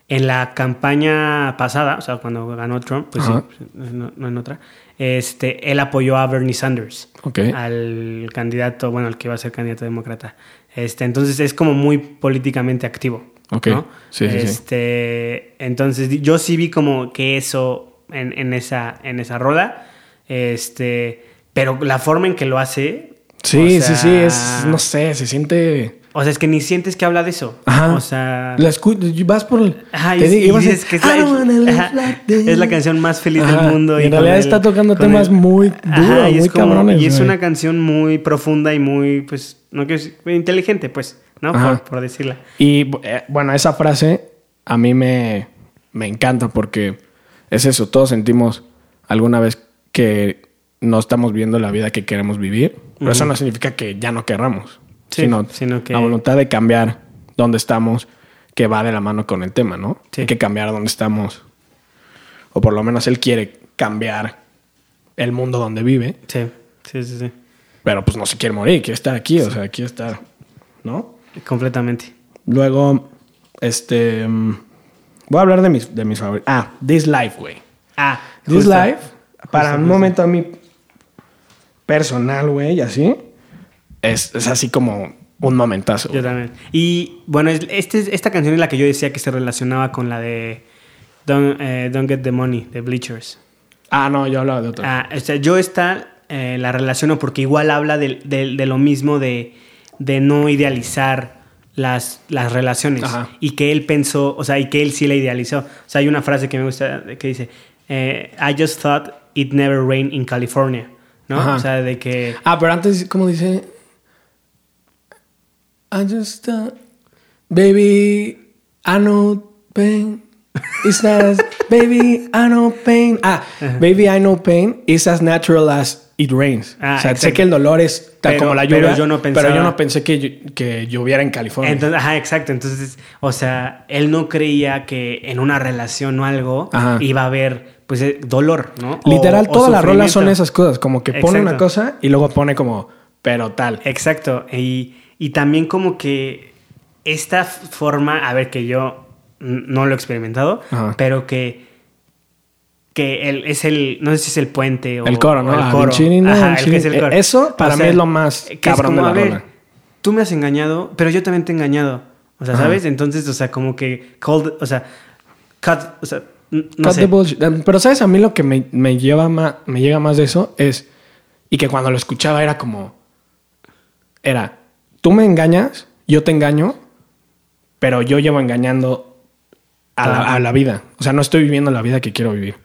en la campaña pasada, o sea, cuando ganó Trump, pues Ajá. sí, no, no en otra, este, él apoyó a Bernie Sanders. Ok. Al candidato, bueno, al que iba a ser candidato demócrata. Este, entonces es como muy políticamente activo. Ok. ¿no? Sí, sí, sí. este, Entonces yo sí vi como que eso en, en esa, en esa rola. Este, pero la forma en que lo hace. Sí, o sí, sí, es, no sé, se siente... O sea, es que ni sientes que habla de eso. Ajá. O sea. La vas por el... Ajá, y, y dices que es la, ajá, es la canción más feliz Ajá, del mundo. y en realidad está tocando temas muy duros, muy es como- cabrones, Y es güey. una canción muy profunda y muy, pues, no quiero decir, muy inteligente, pues, ¿no? Por decirla. Y eh, bueno, esa frase a mí me, me encanta porque es eso, todos sentimos alguna vez que no estamos viviendo la vida que queremos vivir, pero eso no significa que ya no querramos, Sí, sino, sino que- la voluntad de cambiar dónde estamos, que va de la mano con el tema, ¿no? Sí. Hay que cambiar dónde estamos, o por lo menos él quiere cambiar el mundo donde vive, Sí, sí, sí, sí. pero pues no se quiere morir, quiere estar aquí, o sea, quiere estar, ¿no? Completamente. Luego, este. mm, Voy a hablar de mis, de mis favoritos. Ah, This Life, güey. Ah, This. Life, para un momento a mí personal, güey, y así, es, es así como un momentazo. Yo también. Y bueno, es- este, esta canción es la que yo decía que se relacionaba con la de Don't, eh, Don't Get the Money, de Bleachers. Ah, no, yo hablaba de otra. Ah, o sea, yo esta eh, la relaciono porque igual habla de, de- de lo mismo de, de no idealizar las, las relaciones. Ajá. Y que él pensó, o sea, y que él sí la idealizó. O sea, hay una frase que me gusta que dice, eh, I just thought it never rained in California. ¿No? Ajá. O sea, de que... Ah, pero antes, ¿cómo dice? I just thought, baby, I know pain. It's as, baby, I know pain. Ah, baby, I know pain is as natural as it rains. Ah, o sea, sé que el dolor es tal Pero- como la pero lluvia. yo no Pero pensaba- yo no pensé que, que lloviera en California. Entonces, ajá, exacto. Entonces, o sea, él no creía que en una relación o algo Ajá. iba a haber, pues, eh, dolor, ¿no? Literal, o todas las rolas son esas cosas. Como que pone una cosa y luego pone como, pero tal. Exacto. Y, y también como que esta forma, a ver, que yo no lo he experimentado, Ajá. pero que, que el, es el, no sé si es el puente o El coro, ¿no? el Ah, coro. Ajá, el que es el coro. Eso para mí es lo más cabrón de la a ver, rola. Tú me has engañado, pero yo también te he engañado. O sea, Ajá. ¿sabes? Entonces, o sea, como que called, o sea, cut, o sea, no Cut sé. the bullshit. Um, Pero sabes, a mí lo que me, me lleva más, me llega más de eso es, y que cuando lo escuchaba era como, era, tú me engañas, yo te engaño, pero yo llevo engañando a la, a la vida. O sea, no estoy viviendo la vida que quiero vivir.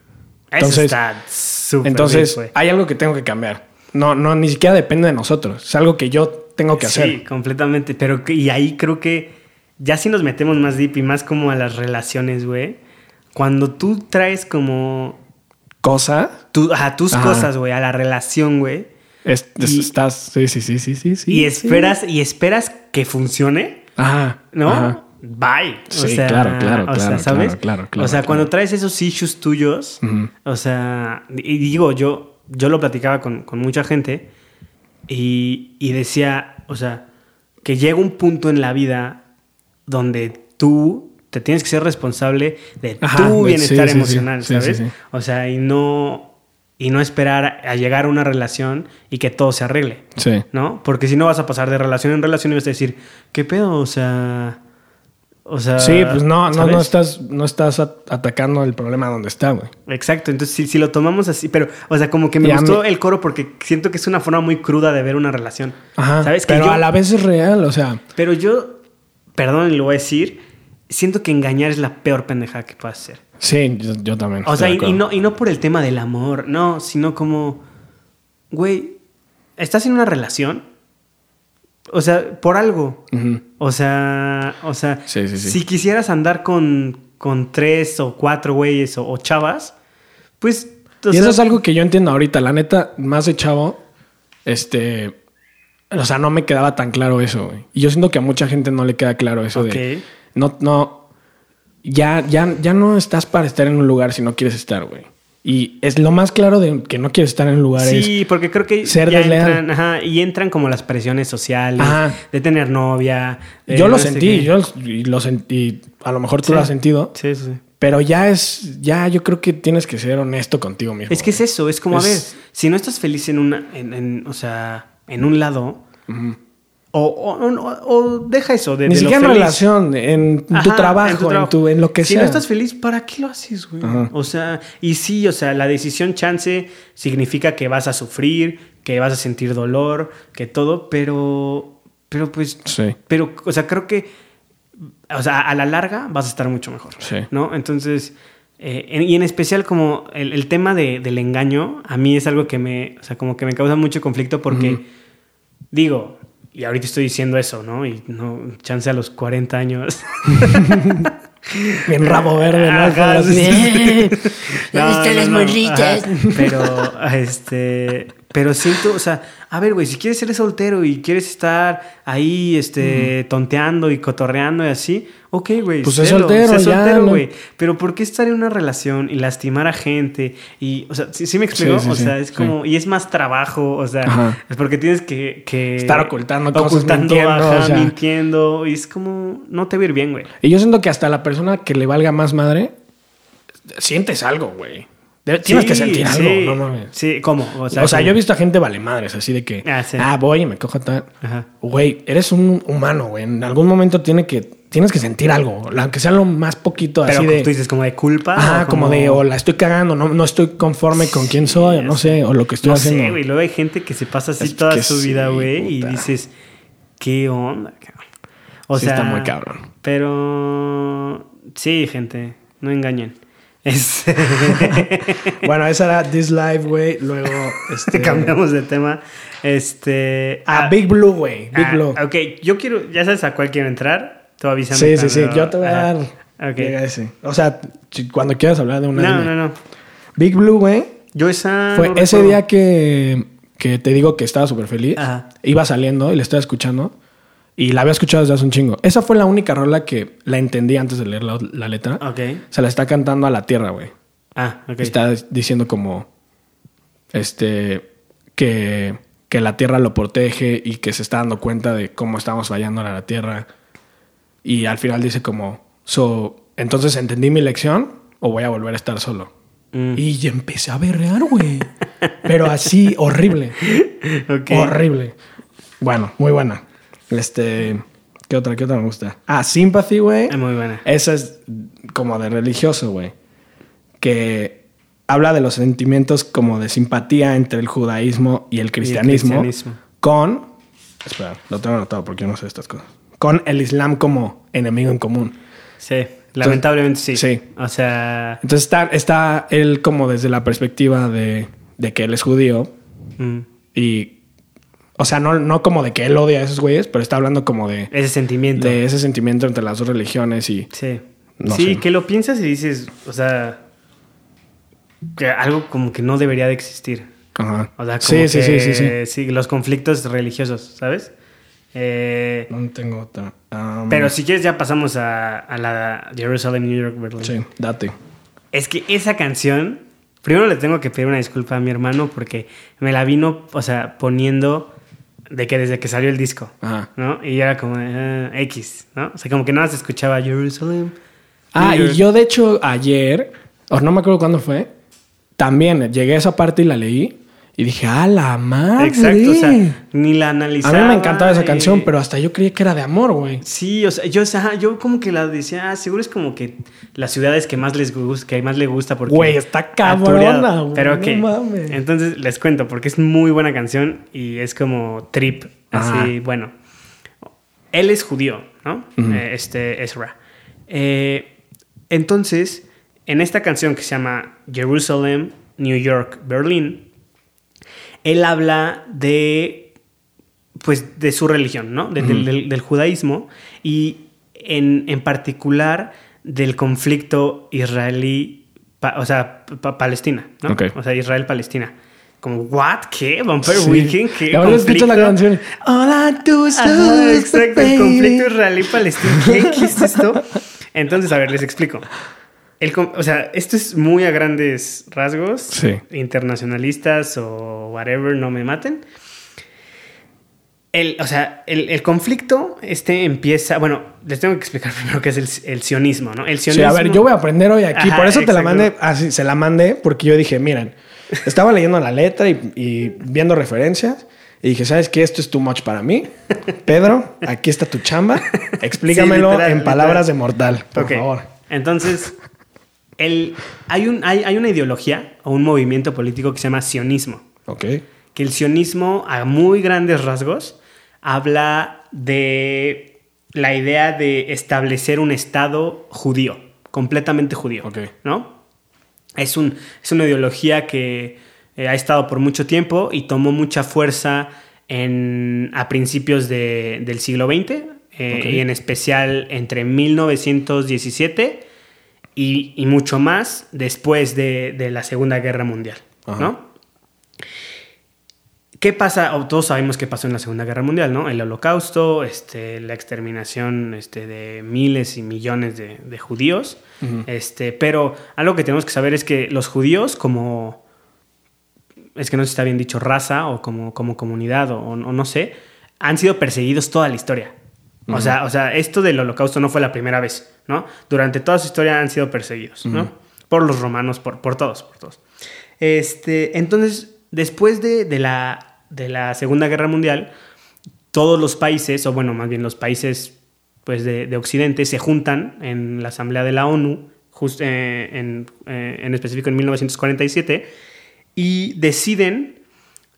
Eso Entonces- está súper Entonces, bien, hay algo que tengo que cambiar. No, no, ni siquiera depende de nosotros. Es algo que yo tengo que hacer. Sí, completamente. Pero y ahí creo que ya si nos metemos más deep y más como a las relaciones, güey. Cuando tú traes como Cosa. tu- a tus Ajá. cosas, güey, a la relación, güey. es- es- Y- estás. Sí, sí, sí, sí, sí. sí, y sí. esperas, y esperas que funcione, Ajá. ¿no? ajá. Bye. Sí, claro, claro, o claro, sea, ¿sabes? claro, claro, claro, o sea, claro. cuando traes esos issues tuyos, o sea, y digo, yo, yo lo platicaba con, con mucha gente y, y decía, o sea, que llega un punto en la vida donde tú te tienes que ser responsable de Ajá, tu bienestar sí, emocional, Sí, ¿sabes? sí, sí. O sea, y no, y no esperar a llegar a una relación y que todo se arregle. Sí. ¿no? Porque si no vas a pasar de relación en relación y vas a decir, ¿qué pedo? O sea. O sea. Sí, pues no, no, no estás, no estás at- atacando el problema donde está, güey. Exacto, entonces si, si lo tomamos así, pero, o sea, como que me Y gustó mí- el coro porque siento que es una forma muy cruda de ver una relación. Ajá. ¿Sabes? Que Pero yo- a la vez es real, o sea. Pero yo, perdón, lo voy a decir, siento que engañar es la peor pendejada que puedas hacer. Sí, yo, yo también. O sea, y, y no, y no por el tema del amor, no, sino como, güey, estás en una relación, o sea, por algo. O sea, o sea, Sí, sí, sí. si quisieras andar con, con tres o cuatro güeyes o, o chavas, pues... o Y sea, eso es algo que yo entiendo ahorita. La neta, más de chavo, este. O sea, no me quedaba tan claro eso, güey. Y yo siento que a mucha gente no le queda claro eso Ok. de. No, no. Ya, ya, ya no estás para estar en un lugar si no quieres estar, güey. Y es lo más claro de que no quieres estar en un lugar es. Sí, porque creo que ser ya desleal. entran, ajá, y entran como las presiones sociales Ajá. de tener novia. de Yo lo no sentí, yo lo sentí. A lo mejor tú Sí. lo has sentido. Sí, sí, sí. Pero ya es. Ya yo creo que tienes que ser honesto contigo mismo. Es que es eso, es como, a ver, si no estás feliz en una, en, en- o sea, en un lado. O, o, o- o deja eso. De, Ni de lo siquiera en relación, en tu Ajá, trabajo, en, tu, en lo que si sea. no estás feliz, ¿para qué lo haces, güey? Ajá. O sea, y sí, o sea, la decisión chance significa que vas a sufrir, que vas a sentir dolor, que todo, pero, pero pues, Sí. pero, o sea, creo que, o sea, a la larga vas a estar mucho mejor, Sí. ¿no? Entonces, eh, en- y en especial como el, el tema de- del engaño, a mí es algo que me, o sea, como que me causa mucho conflicto porque, digo, y ahorita estoy diciendo eso, ¿no? Y no, chance a los 40 años. Bien rabo verde, ¿no? Ajá, sí, sí. ¿Dónde están las morritas? ajá. Pero, este, pero siento, o sea, a ver, güey, si quieres ser soltero y quieres estar ahí, este, tonteando y cotorreando y así, ok, güey. Pues sélo, soltero, güey. Pero ¿por qué estar en una relación y lastimar a gente? Y, o sea, ¿sí, sí me explico? Sí, sí, o sea, es como, y es más trabajo, o sea, Ajá. es porque tienes que, que Estar ocultando cosas, ocultando, mintiendo, o sea. mintiendo, y es como, no te va a ir bien, güey. Y yo siento que hasta la persona que le valga más madre, sientes algo, güey. De- Tienes Sí, que sentir algo, sí. no mames. Sí, ¿cómo? O sea, ¿cómo? yo he visto a gente vale madres, así de que, Ah, ah, sí. voy y me cojo tal. Güey, eres un humano, güey. En algún momento tiene que, tienes que sentir algo, aunque sea lo más poquito, Pero así de. tú dices como de culpa. O como de, o la estoy cagando, no, no estoy conforme con quién soy, o no sé, o lo que estoy no haciendo. sé, güey. Luego hay gente que se pasa así Es toda su sí, vida, güey. y dices, ¿qué onda, cabrón? O Sí sea, está muy cabrón. Pero sí, gente, no engañen. Bueno, esa era This Live, güey. Luego, este. Cambiamos de tema. Este. A ah, Big Blue, güey. Big ah, Blue. Ok, yo quiero. Ya sabes a cuál quiero entrar. Tú avísame. Sí, sí, sí. Yo te voy a dar. Ok. llega ese. O sea, cuando quieras hablar de una. No, no, no. Big Blue, güey. Yo esa. Fue no ese recuerdo. día que, que te digo que estaba súper feliz. Ajá. Iba saliendo y la estaba escuchando. Y la había escuchado desde hace un chingo. Esa fue la única rola que la entendí antes de leer la, la letra. Ok. Se la está cantando a la tierra, güey. Ah, ok. Está diciendo como. Este. Que, que la tierra lo protege y que se está dando cuenta de cómo estamos fallando a la tierra. Y al final dice como. So, entonces entendí mi lección o voy a volver a estar solo. Mm. Y ya empecé a berrear, güey. Pero así, horrible. Ok. Horrible. Bueno, muy buena. Este. ¿Qué otra? ¿Qué otra me gusta? Ah, Sympathy, güey. Es muy buena. Esa es como de religioso, güey. Que habla de los sentimientos como de simpatía entre el judaísmo y el cristianismo. cristianismo. Con. Espera, lo tengo anotado porque yo no sé estas cosas. Con el Islam como enemigo en común. Sí, lamentablemente sí. sí. O sea. Entonces está, está él como desde la perspectiva de, de que él es judío mm, y. O sea, no, no como de que él odia a esos güeyes, pero está hablando como de, ese sentimiento. de ese sentimiento entre las dos religiones y. Sí. No sí, sé. que lo piensas y dices, o sea, que algo como que no debería de existir. Ajá. O sea, como sí, sí, sí, sí, sí. los conflictos religiosos, ¿sabes? Eh, No tengo otra. Um, pero si quieres ya pasamos a, a la Jerusalem, New York, Berlin. Sí, date. Es que esa canción, primero le tengo que pedir una disculpa a mi hermano porque me la vino, o sea, poniendo de que desde que salió el disco, Ajá. ¿no? Y era como eh, X, ¿no? O sea, como que nada se escuchaba Jerusalem. Ah, y yo de hecho ayer, o no me acuerdo cuándo fue, también llegué a esa parte y la leí y dije, ¡ah, la madre! Exacto, o sea, ni la a analizaba. mí me encantaba esa canción, pero hasta yo creía que era de amor, güey. Sí, o sea, yo, o sea, yo como que la decía, ah, seguro es como que las ciudades que más les gusta, que más le gusta porque... Güey, está cabrona, güey, Pero no ok, mames. entonces les cuento, porque es muy buena canción y es como trip, así, bueno. Él es judío, ¿no? Eh, este Ezra. Eh, entonces, en esta canción que se llama Jerusalem, New York, Berlín, él habla de pues de su religión, ¿no? De- del, del- del judaísmo y en, en particular del conflicto israelí, pa- o sea, pa- Palestina, ¿no? Ok. O sea, Israel-Palestina. Como, ¿what? ¿Qué? ¿Vampire Sí. Weekend? ¿Qué? Ahora escucho la canción. Ajá, lose, exacto, el conflicto israelí-palestino. ¿Qué? ¿Qué es esto? Entonces, a ver, les explico. El o sea, esto es muy a grandes rasgos. Sí. Internacionalistas o whatever, no me maten. El, o sea, el, el conflicto este empieza... Bueno, les tengo que explicar primero qué es el, el sionismo, ¿no? El Sí, sionismo... a ver, yo voy a aprender hoy aquí. Ajá, Por eso te la exacto. mandé, así se la mandé, porque yo dije, miren, estaba leyendo la letra y, y viendo referencias. Y dije, ¿sabes qué? Esto es too much para mí. Pedro, aquí está tu chamba. Explícamelo literal, en palabras literal. de mortal, por Ok. favor. Entonces, el, hay, un, hay, hay una ideología o un movimiento político que se llama sionismo. Ok. Que el sionismo, a muy grandes rasgos, habla de la idea de establecer un Estado judío, completamente judío. Ok. ¿No? Es, un, es una ideología que eh, ha estado por mucho tiempo y tomó mucha fuerza en, a principios de- del siglo XX eh, y en especial entre 1917 y, y mucho más después de, de la Segunda Guerra Mundial. Ajá. ¿no? ¿Qué pasa? O todos sabemos qué pasó en la Segunda Guerra Mundial, ¿no? El holocausto, este, la exterminación este, de miles y millones de, de judíos. este, pero algo que tenemos que saber es que los judíos como... Es que no sé si está bien dicho raza o como, como comunidad o, o no sé, han sido perseguidos toda la historia. O, sea, o sea, esto del holocausto no fue la primera vez, ¿no? Durante toda su historia han sido perseguidos, ¿no? Por los romanos, por, por todos, por todos. Este, entonces, después de, de la, de la Segunda Guerra Mundial, todos los países, o bueno, más bien los países pues, de, de Occidente, se juntan en la Asamblea de la ONU, just- eh, en, eh, en específico en 1947, y deciden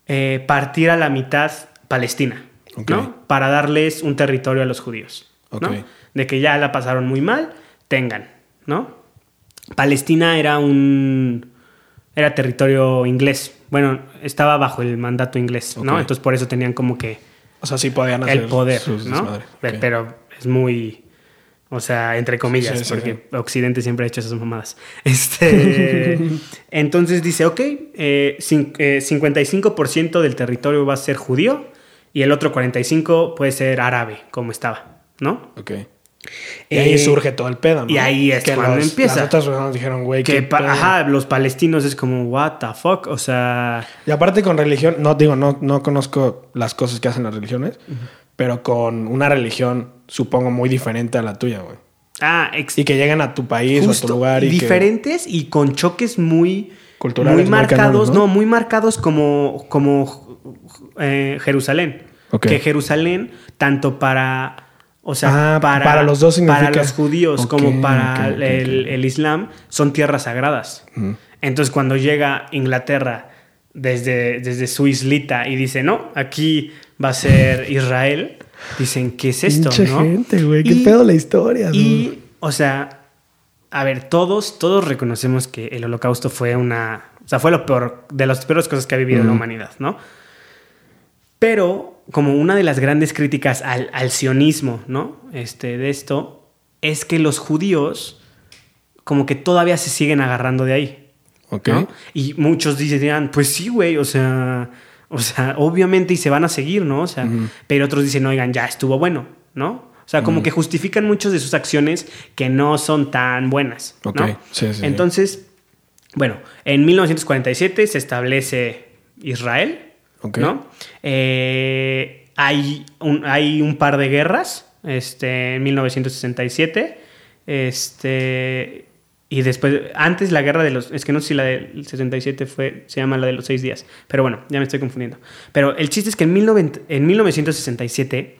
eh, partir a la mitad Palestina, Ok. ¿no? Para darles un territorio a los judíos, ¿no? Ok. De que ya la pasaron muy mal, tengan, ¿no? Palestina era un... Era territorio inglés. Bueno, estaba bajo el mandato inglés, ¿no? Entonces por eso tenían como que O sea, sí podían hacer el poder, sus ¿no? Pero es muy, o sea, entre comillas, Sí, sí, porque Occidente siempre ha hecho esas mamadas. Este, entonces dice, ok, eh, eh, 55% del territorio va a ser judío y el otro 45% puede ser árabe, como estaba, ¿no? Ok. Y ahí Eh, surge todo el pedo, ¿no? y ahí es que cuando los- empieza. Las otras personas dijeron, güey, Que, qué pa- pedo. ajá, los palestinos es como, what the fuck, o sea... Y aparte con religión, no digo, no, no conozco las cosas que hacen las religiones, pero con una religión, supongo, muy diferente a la tuya, güey. Ah, Y que llegan a tu país o a tu lugar y que- diferentes y con choques muy Culturales muy muy marcados. ¿no? muy marcados como como eh, Jerusalén. Que Jerusalén tanto para o sea, Ah, para, para los dos significa- para los judíos como para el, el Islam son tierras sagradas. Entonces cuando llega Inglaterra desde, desde su islita y dice, no, aquí va a ser Israel, dicen, ¿qué es esto? ¿no? gente, güey. Qué Y- pedo la historia, y, o sea, a ver, todos, todos reconocemos que el holocausto fue una. O sea, fue lo peor, de las peores cosas que ha vivido la humanidad, ¿no? Pero, como una de las grandes críticas al, al sionismo, ¿no? Este, de esto, es que los judíos, como que todavía se siguen agarrando de ahí. Ok. ¿no? Y muchos dicen, pues sí, güey, o sea, o sea, obviamente y se van a seguir, ¿no? O sea, pero otros dicen, oigan, ya estuvo bueno, ¿no? O sea, como que justifican muchos de sus acciones que no son tan buenas, Ok, ¿no? sí, sí, sí. Entonces, bueno, en 1947 se establece Israel, ¿no? Eh, hay, un, hay un par de guerras, este, en 1967, este, y después, antes la guerra de los, es que no sé si la del 67 fue, se llama la de los seis días, pero bueno, ya me estoy confundiendo. Pero el chiste es que en, 19 en 1967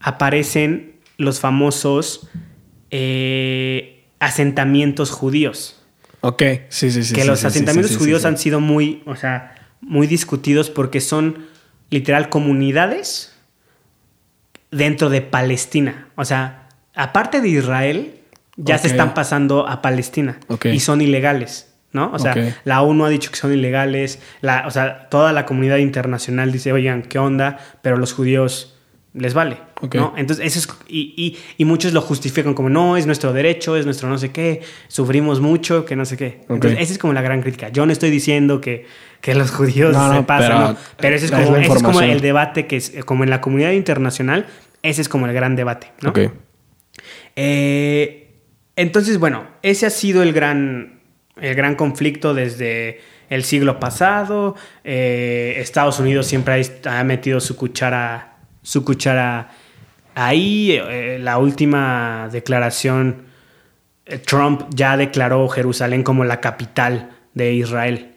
aparecen los famosos eh, asentamientos judíos Ok, sí, sí, sí. que sí, los sí, asentamientos sí, judíos han sido muy, o sea, muy discutidos porque son literal comunidades dentro de Palestina. O sea, aparte de Israel, ya se están pasando a Palestina y son ilegales. ¿No? O sea, la ONU ha dicho que son ilegales, la, o sea, toda la comunidad internacional dice, oigan, ¿qué onda? Pero los judíos les vale. ¿no? Entonces, eso es, y, y, y muchos lo justifican como, no, es nuestro derecho, es nuestro no sé qué, sufrimos mucho, que no sé qué. Entonces, esa es como la gran crítica. Yo no estoy diciendo que, que los judíos No, se pasan, pero no. Pero ese es como, la ese es como información. el debate que es, como en la comunidad internacional, ese es como el gran debate, ¿no? Eh, entonces, bueno, ese ha sido el gran, el gran conflicto desde el siglo pasado. Eh, Estados Unidos siempre ha, ha metido su cuchara, su cuchara ahí. Eh, la última declaración, eh, Trump ya declaró Jerusalén como la capital de Israel,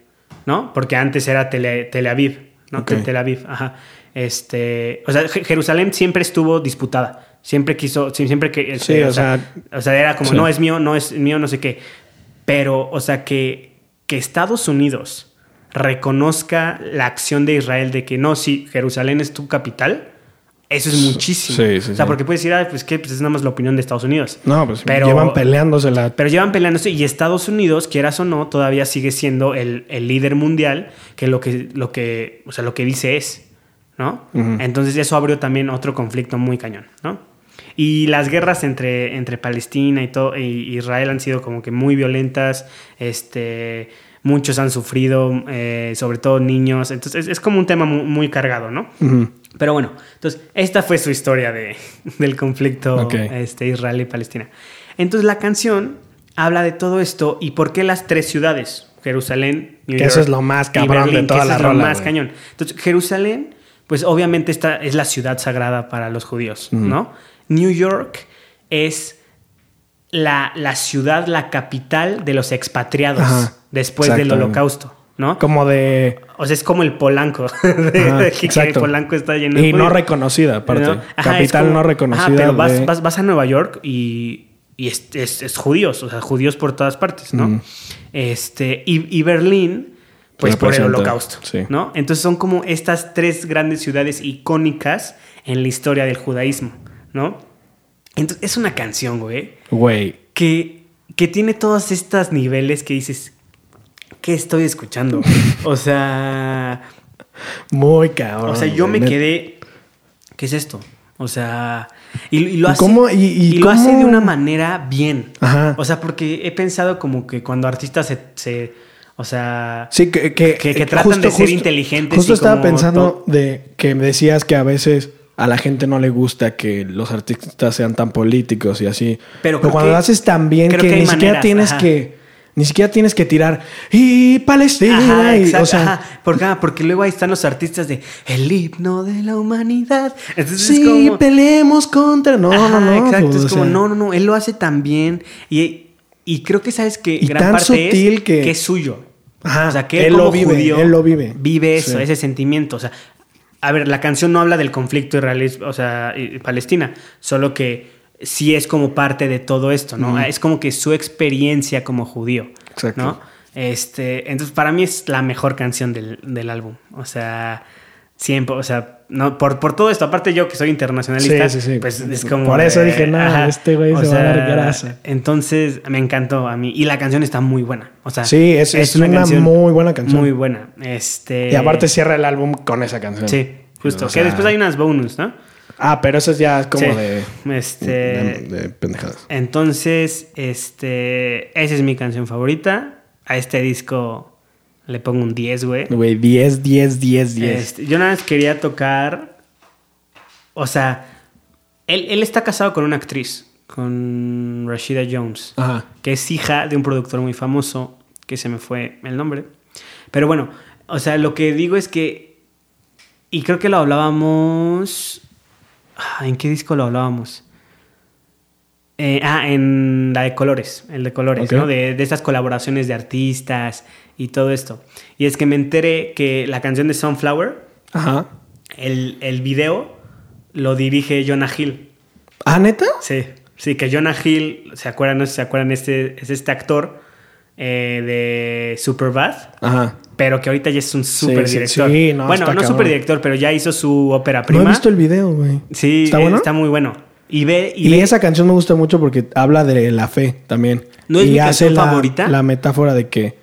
¿no? Porque antes era Tele- Tel Aviv, ¿no? Tel Aviv, ajá. Este, o sea, Je- Jerusalén siempre estuvo disputada. Siempre quiso, siempre que... Sí, este, o sea, o sea, era como, sí. no es mío, no es mío, no sé qué. Pero, o sea, que, que Estados Unidos reconozca la acción de Israel de que no, sí, Jerusalén es tu capital, eso es muchísimo. sí, sí, o sea, sí. porque puedes decir, ah, pues que pues es nada más la opinión de Estados Unidos. No, pues Pero- llevan peleándosela. Pero llevan peleándose y Estados Unidos, quieras o no, todavía sigue siendo el, el líder mundial que lo que, lo que, o sea, lo que dice es, ¿no? Entonces eso abrió también otro conflicto muy cañón, ¿no? Y las guerras entre, entre Palestina y todo y Israel han sido como que muy violentas, este, muchos han sufrido, eh, sobre todo niños, entonces es, es como un tema muy, muy cargado, ¿no? Ujú. Pero bueno, entonces esta fue su historia de, del conflicto este, Israel y Palestina. Entonces la canción habla de todo esto y por qué las tres ciudades, Jerusalén, New Que eso es lo más cabrón de Berlín, que toda eso la es lo más güey. cañón. Entonces Jerusalén, pues obviamente esta es la ciudad sagrada para los judíos, ¿no? New York es la, la ciudad, la capital de los expatriados Ajá, después del holocausto, ¿no? Como de. O sea, es como el Polanco. de- Ajá, de que exacto. Polanco está lleno de Y no reconocida, aparte. ¿No? Ajá, Capital como- no reconocida. Ajá, pero vas, de- vas, vas a Nueva York y, y es, es- es judíos, o sea, judíos por todas partes, ¿no? Este, y, y Berlín, pues por el holocausto, sí. ¿no? Entonces son como estas tres grandes ciudades icónicas en la historia del judaísmo, ¿no? Entonces es una canción, güey, Güey. que, que tiene todos estos niveles que dices, ¿qué estoy escuchando? o sea... Muy cabrón. O sea, yo me quedé. ¿Qué es esto? O sea. Y, y lo ¿Y hace. cómo- y- y lo hace de una manera bien. Ajá. O sea, porque he pensado como que cuando artistas se. se- o sea. Sí, que, que, Que- que tratan de ser inteligentes Justo estaba pensando de que decías que a veces a la gente no le gusta que los artistas sean tan políticos y así. Pero creo cuando que- lo haces tan bien que, ni siquiera tienes ajá. que ni siquiera tienes que tirar y Palestina Ajá, y- exacto, o sea, ajá. Porque, ah, porque luego ahí están los artistas de el himno de la humanidad. Entonces es sí, como- peleemos contra. No, Ajá, no, no. Exacto, pues, es o como, sea, no, no, no, él lo hace tan bien. Y, y creo que sabes que Y gran tan parte sutil es que- es suyo. Ajá, o sea, que él, él lo vive, judío él lo vive. Vive eso, Sí. ese sentimiento. O sea, a ver, la canción no habla del conflicto israelí, o sea, y Palestina, solo que sí es como parte de todo esto, ¿no? Es como que su experiencia como judío, Exacto. ¿no? Este, entonces para mí es la mejor canción del, del álbum. O sea, siempre, o sea, no, por, por todo esto, aparte yo que soy internacionalista, Sí, sí, sí. pues es como... Por eso de- dije, ajá, este güey se va a dar grasa. Entonces me encantó a mí. Y la canción está muy buena. O sea, Sí, es- es una muy buena canción. Muy buena. Este... Y aparte cierra el álbum con esa canción. Sí, justo. O sea, que después hay unas bonus, ¿no? Ah, pero eso es ya como Sí. de, Este... de, de pendejadas. Entonces, este... Esa es mi canción favorita. A este disco le pongo un 10, güey. Güey, 10, 10, 10, 10. Este, yo nada más quería tocar. O sea, él, él está casado con una actriz, con Rashida Jones, Ajá. que es hija de un productor muy famoso, que se me fue el nombre. Pero bueno, o sea, lo que digo es que. Y creo que lo hablábamos. Ah, ¿En qué disco lo hablábamos? Eh, ah, en la de colores, el de colores. ¿no? De, de estas colaboraciones de artistas y todo esto. Y es que me enteré que la canción de Sunflower, Ajá. el, el video lo dirige Jonah Hill. ¿Ah, neta? Sí, sí, que Jonah Hill, ¿se acuerdan? No sé si se acuerdan, este, es este actor eh, de Superbad, Ajá. Pero que ahorita ya es un super sí, director. sí, no, bueno, no super director, pero ya hizo su ópera prima. No he visto el video, güey. Sí, ¿Está eh, bueno? está muy bueno. Y ve, y Y, ve- esa canción me gusta mucho porque habla de la fe también. ¿No es y mi hace canción la, favorita? la metáfora de que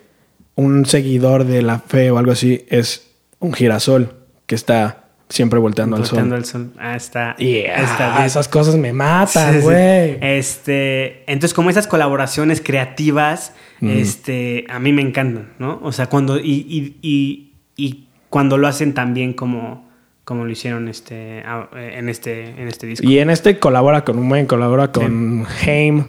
un seguidor de la fe o algo así es un girasol que está siempre volteando, Volteando al sol. al sol. Ah, está. Yeah, está bien. esas cosas me Sí, matan, sí. güey. Este, entonces como esas colaboraciones creativas, este, a mí me encantan, ¿no? O sea, cuando y, y, y, y cuando lo hacen tan bien como, como lo hicieron este, a- en este, en este disco. Y en este colabora con un buen, colabora con Haim,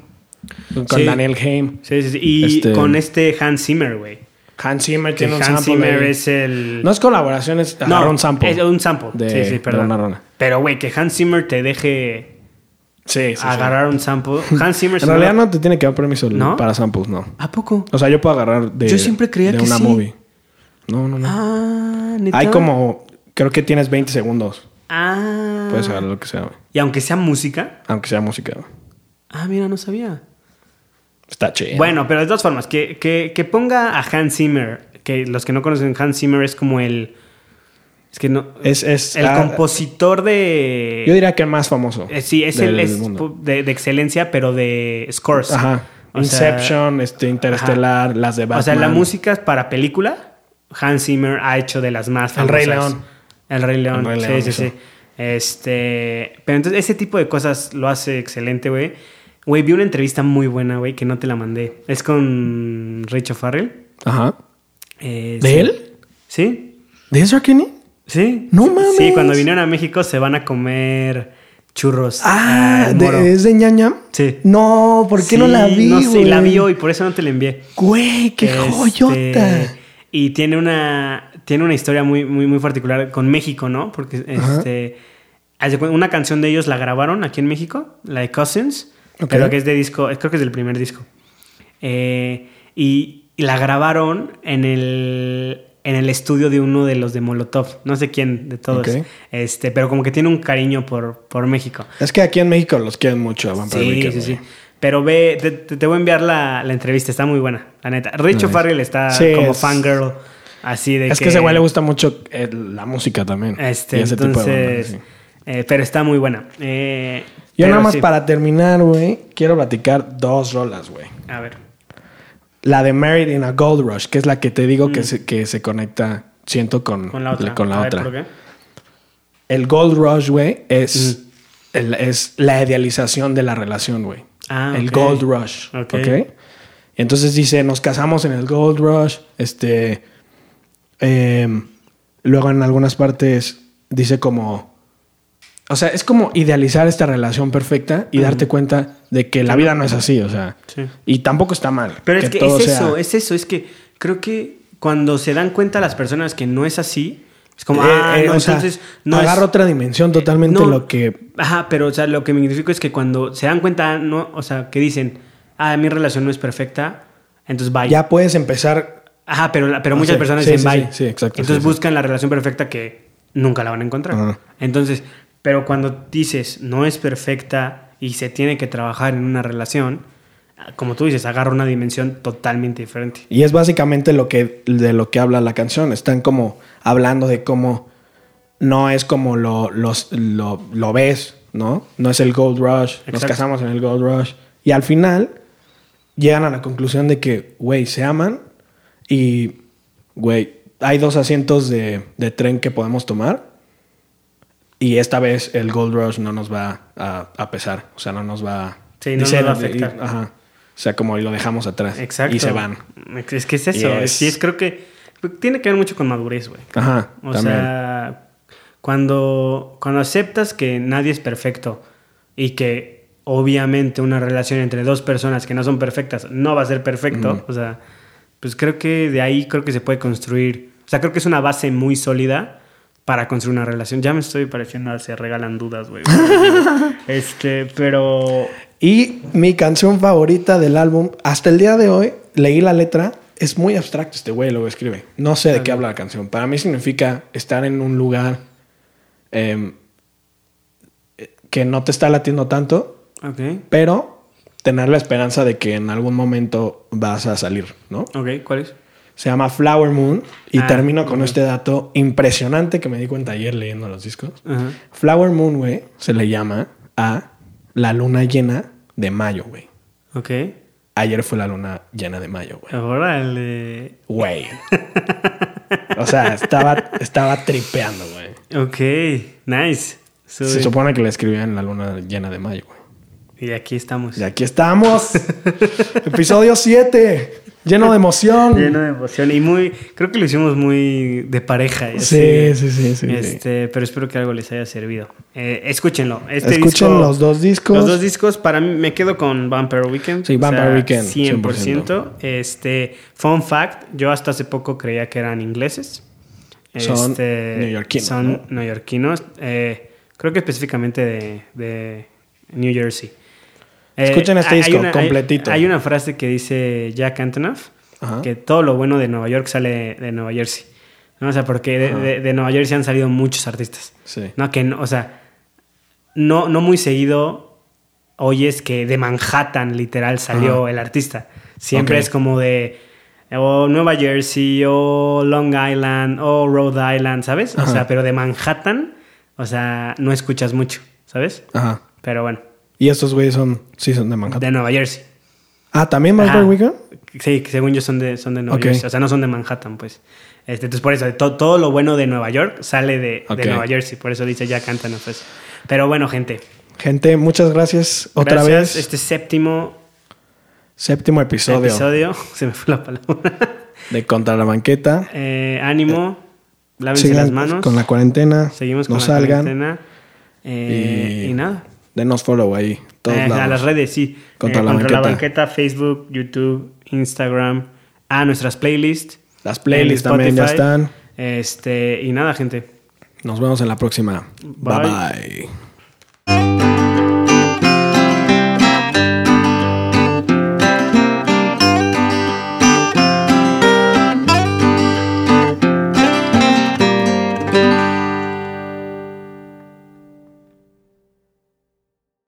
con Sí. Daniel Haim. Sí, sí, sí. Y Este- con este Hans Zimmer, güey. Hans Zimmer tiene un Hans sample. Zimmer de- es el. No es colaboración, es agarra un sample. Es un sample. de- sí, sí, perdón. Pero, güey, que Hans Zimmer te deje Sí, sí, sí. agarrar un sample. Hans Zimmer. En realidad no te tiene que dar permiso ¿No? para samples, no. ¿A poco? O sea, yo puedo agarrar de, Yo siempre creía de que una movie. No, no, no. Ah, neta. Hay como Creo que tienes 20 segundos. Ah. Puedes agarrar lo que sea, güey. Y aunque sea música. Aunque sea música, güey. Ah, mira, no sabía. Está chido. Bueno, pero de todas formas, que, que, que ponga a Hans Zimmer, que los que no conocen Hans Zimmer es como el... Es que no... Es, es el ah, compositor de... Yo diría que el más famoso. Eh, sí, es, del el, es de, de excelencia, pero de scores. Ajá. O sea, Inception, este, Interestelar, las de Batman. O sea, la música para película, Hans Zimmer ha hecho de las más El famosas. Rey León. El Rey León, El Rey sí, León sí, hizo. sí. Este, pero entonces ese tipo de cosas lo hace excelente, güey. Güey, vi una entrevista muy buena, güey, que no te la mandé. Es con Rachel Farrell. Ajá. Eh, ¿De sí. él? Sí, ¿De Ezra Kenny? sí. ¡No mames! Sí, cuando vinieron a México se van a comer churros. Ah, de-. ¿es de ñañam? Sí. No, ¿por qué no la vi, No sé, la vi hoy, por eso no te la envié. Güey, qué Este, joyota. Y tiene una, tiene una historia muy, muy, muy particular con México, ¿no? Porque Ajá. este, una canción de ellos la grabaron aquí en México, la de Cousins, Pero que es de disco, creo que es del primer disco. Eh, y, y la grabaron en el, en el estudio de uno de los de Molotov, no sé quién de todos, este, pero como que tiene un cariño por, por México. Es que aquí en México los quieren mucho a Vampire Sí, Weekend, sí, sí. Pero ve, te, voy a enviar la, la entrevista, está muy buena, la neta. Richo Nice. Farrell está Sí, como es- fangirl, así de Es que, ese güey le gusta mucho eh, la música también. Este, Y ese tipo de entonces, bandas, sí. eh, pero está muy buena. Eh, Yo pero nada más sí. para terminar, güey, quiero platicar dos rolas, güey. A ver. La de Married in a Gold Rush, que es la que te digo que, se, que se conecta, siento, con, Mm. Con la otra. con la A ver, otra. ¿por qué? El Gold Rush, güey, es, el- es la idealización de la relación, güey. Ah, el. Gold Rush. Ok. Ok. Entonces dice, nos casamos en el Gold Rush. Este. em, luego en algunas partes dice como. O sea, es como idealizar esta relación perfecta y darte cuenta de que la vida no es así, o sea. Sí. Y tampoco está mal. Pero es que todo es sea- eso, es eso, es que creo que cuando se dan cuenta las personas que no es así, es como, Eh, ah, eh, no, o sea, entonces no agarra es- otra dimensión totalmente no. lo que. Ajá, pero o sea, lo que me significa es que cuando se dan cuenta, no, o sea, que dicen, ah, mi relación no es perfecta, entonces vaya. Ya puedes empezar. Ajá, pero, pero muchas personas sí, dicen sí, bye. sí, sí, exacto, Entonces buscan la relación perfecta que nunca la van a encontrar. Ajá. Entonces, pero cuando dices no es perfecta y se tiene que trabajar en una relación, como tú dices, agarra una dimensión totalmente diferente. Y es básicamente lo que, de lo que habla la canción. Están como hablando de cómo no es como lo, los- lo, lo ves, ¿no? No es el Gold Rush. Nos Exacto. casamos en el Gold Rush. Y al final llegan a la conclusión de que, güey, se aman y, güey, hay dos asientos de, de tren que podemos tomar. Y esta vez el Gold Rush no nos va a, a pesar. O sea, no nos va Sí, no dice- nos va a afectar. Ajá. O sea, como lo dejamos atrás. Exacto. Y se van. Es que es eso. Es- Sí, es, creo que tiene que ver mucho con madurez, güey. Ajá. O también. sea, cuando, cuando aceptas que nadie es perfecto y que obviamente una relación entre dos personas que no son perfectas no va a ser perfecto, o sea, pues creo que de ahí creo que se puede construir, o sea, creo que es una base muy sólida para construir una relación. Ya me estoy pareciendo a se regalan dudas, güey. este, pero Y mi canción favorita del álbum, hasta el día de hoy, leí la letra. Es muy abstracto este güey, lo escribe. No sé de qué habla la canción. Para mí significa estar en un lugar em, que no te está latiendo tanto, ok, pero tener la esperanza de que en algún momento vas a salir, ¿no? ok, ¿cuál es? Se llama Flower Moon y Ah, termino con este dato impresionante que me di cuenta ayer leyendo los discos. Flower Moon, güey, se le llama a la luna llena de mayo, güey. Ok. Ayer fue la luna llena de mayo, güey. Órale. Güey. O sea, estaba, estaba tripeando, güey. Ok, nice. So- Se supone que le escribían la luna llena de mayo, güey. Y aquí estamos. Y aquí estamos. Episodio 7. Lleno de emoción. Lleno de emoción y muy, creo que lo hicimos muy de pareja. y Sí, sí, sí, sí, Este, pero espero que algo les haya servido. Eh, escúchenlo. Este Escuchen disco- los dos discos. Los dos discos, para mí me quedo con Vampire Weekend. Sí, Vampire Weekend, 100%. Este, fun fact, yo hasta hace poco creía que eran ingleses. Son Este, neoyorquinos, Son ¿no? neoyorquinos. Eh, creo que específicamente de, de New Jersey. Eh, Escuchen este disco una- completito. Hay, una frase que dice Jack Antonoff, Ajá. que todo lo bueno de Nueva York sale de Nueva Jersey. ¿no? O sea, porque de, de- de Nueva Jersey han salido muchos artistas. Sí. No, que no, o sea, no, no muy seguido oyes que de Manhattan literal salió Ajá. el artista. Siempre es como de o Nueva Jersey o Long Island o Rhode Island, ¿sabes? O sea, pero de Manhattan, o sea, no escuchas mucho, ¿sabes? Ajá. Pero bueno, Y estos güeyes son, sí, son de Manhattan. de Nueva Jersey. Ah, ¿también Ajá. Bad Weekend? Sí, que según yo son de, son de Nueva. Jersey. O sea, no son de Manhattan, pues. Este, entonces, por eso, to- todo lo bueno de Nueva York sale de, de. Nueva Jersey. Por eso dice ya cantan pues. Pero bueno, gente. Gente, muchas gracias otra gracias. vez. Este séptimo Séptimo episodio, episodio. Se me fue la palabra. de Contra la Banqueta. Eh, ánimo. Lávense Sigan las manos. con la cuarentena. Seguimos con no la salgan. cuarentena. Eh, y, nada. Denos follow ahí. Todos Eh, a las redes, sí. Contra Eh, la contra la banqueta. banqueta, Facebook, YouTube, Instagram. A nuestras playlists. Las playlists también ya están. Este, y nada, gente. Nos vemos en la próxima. Bye. bye. bye.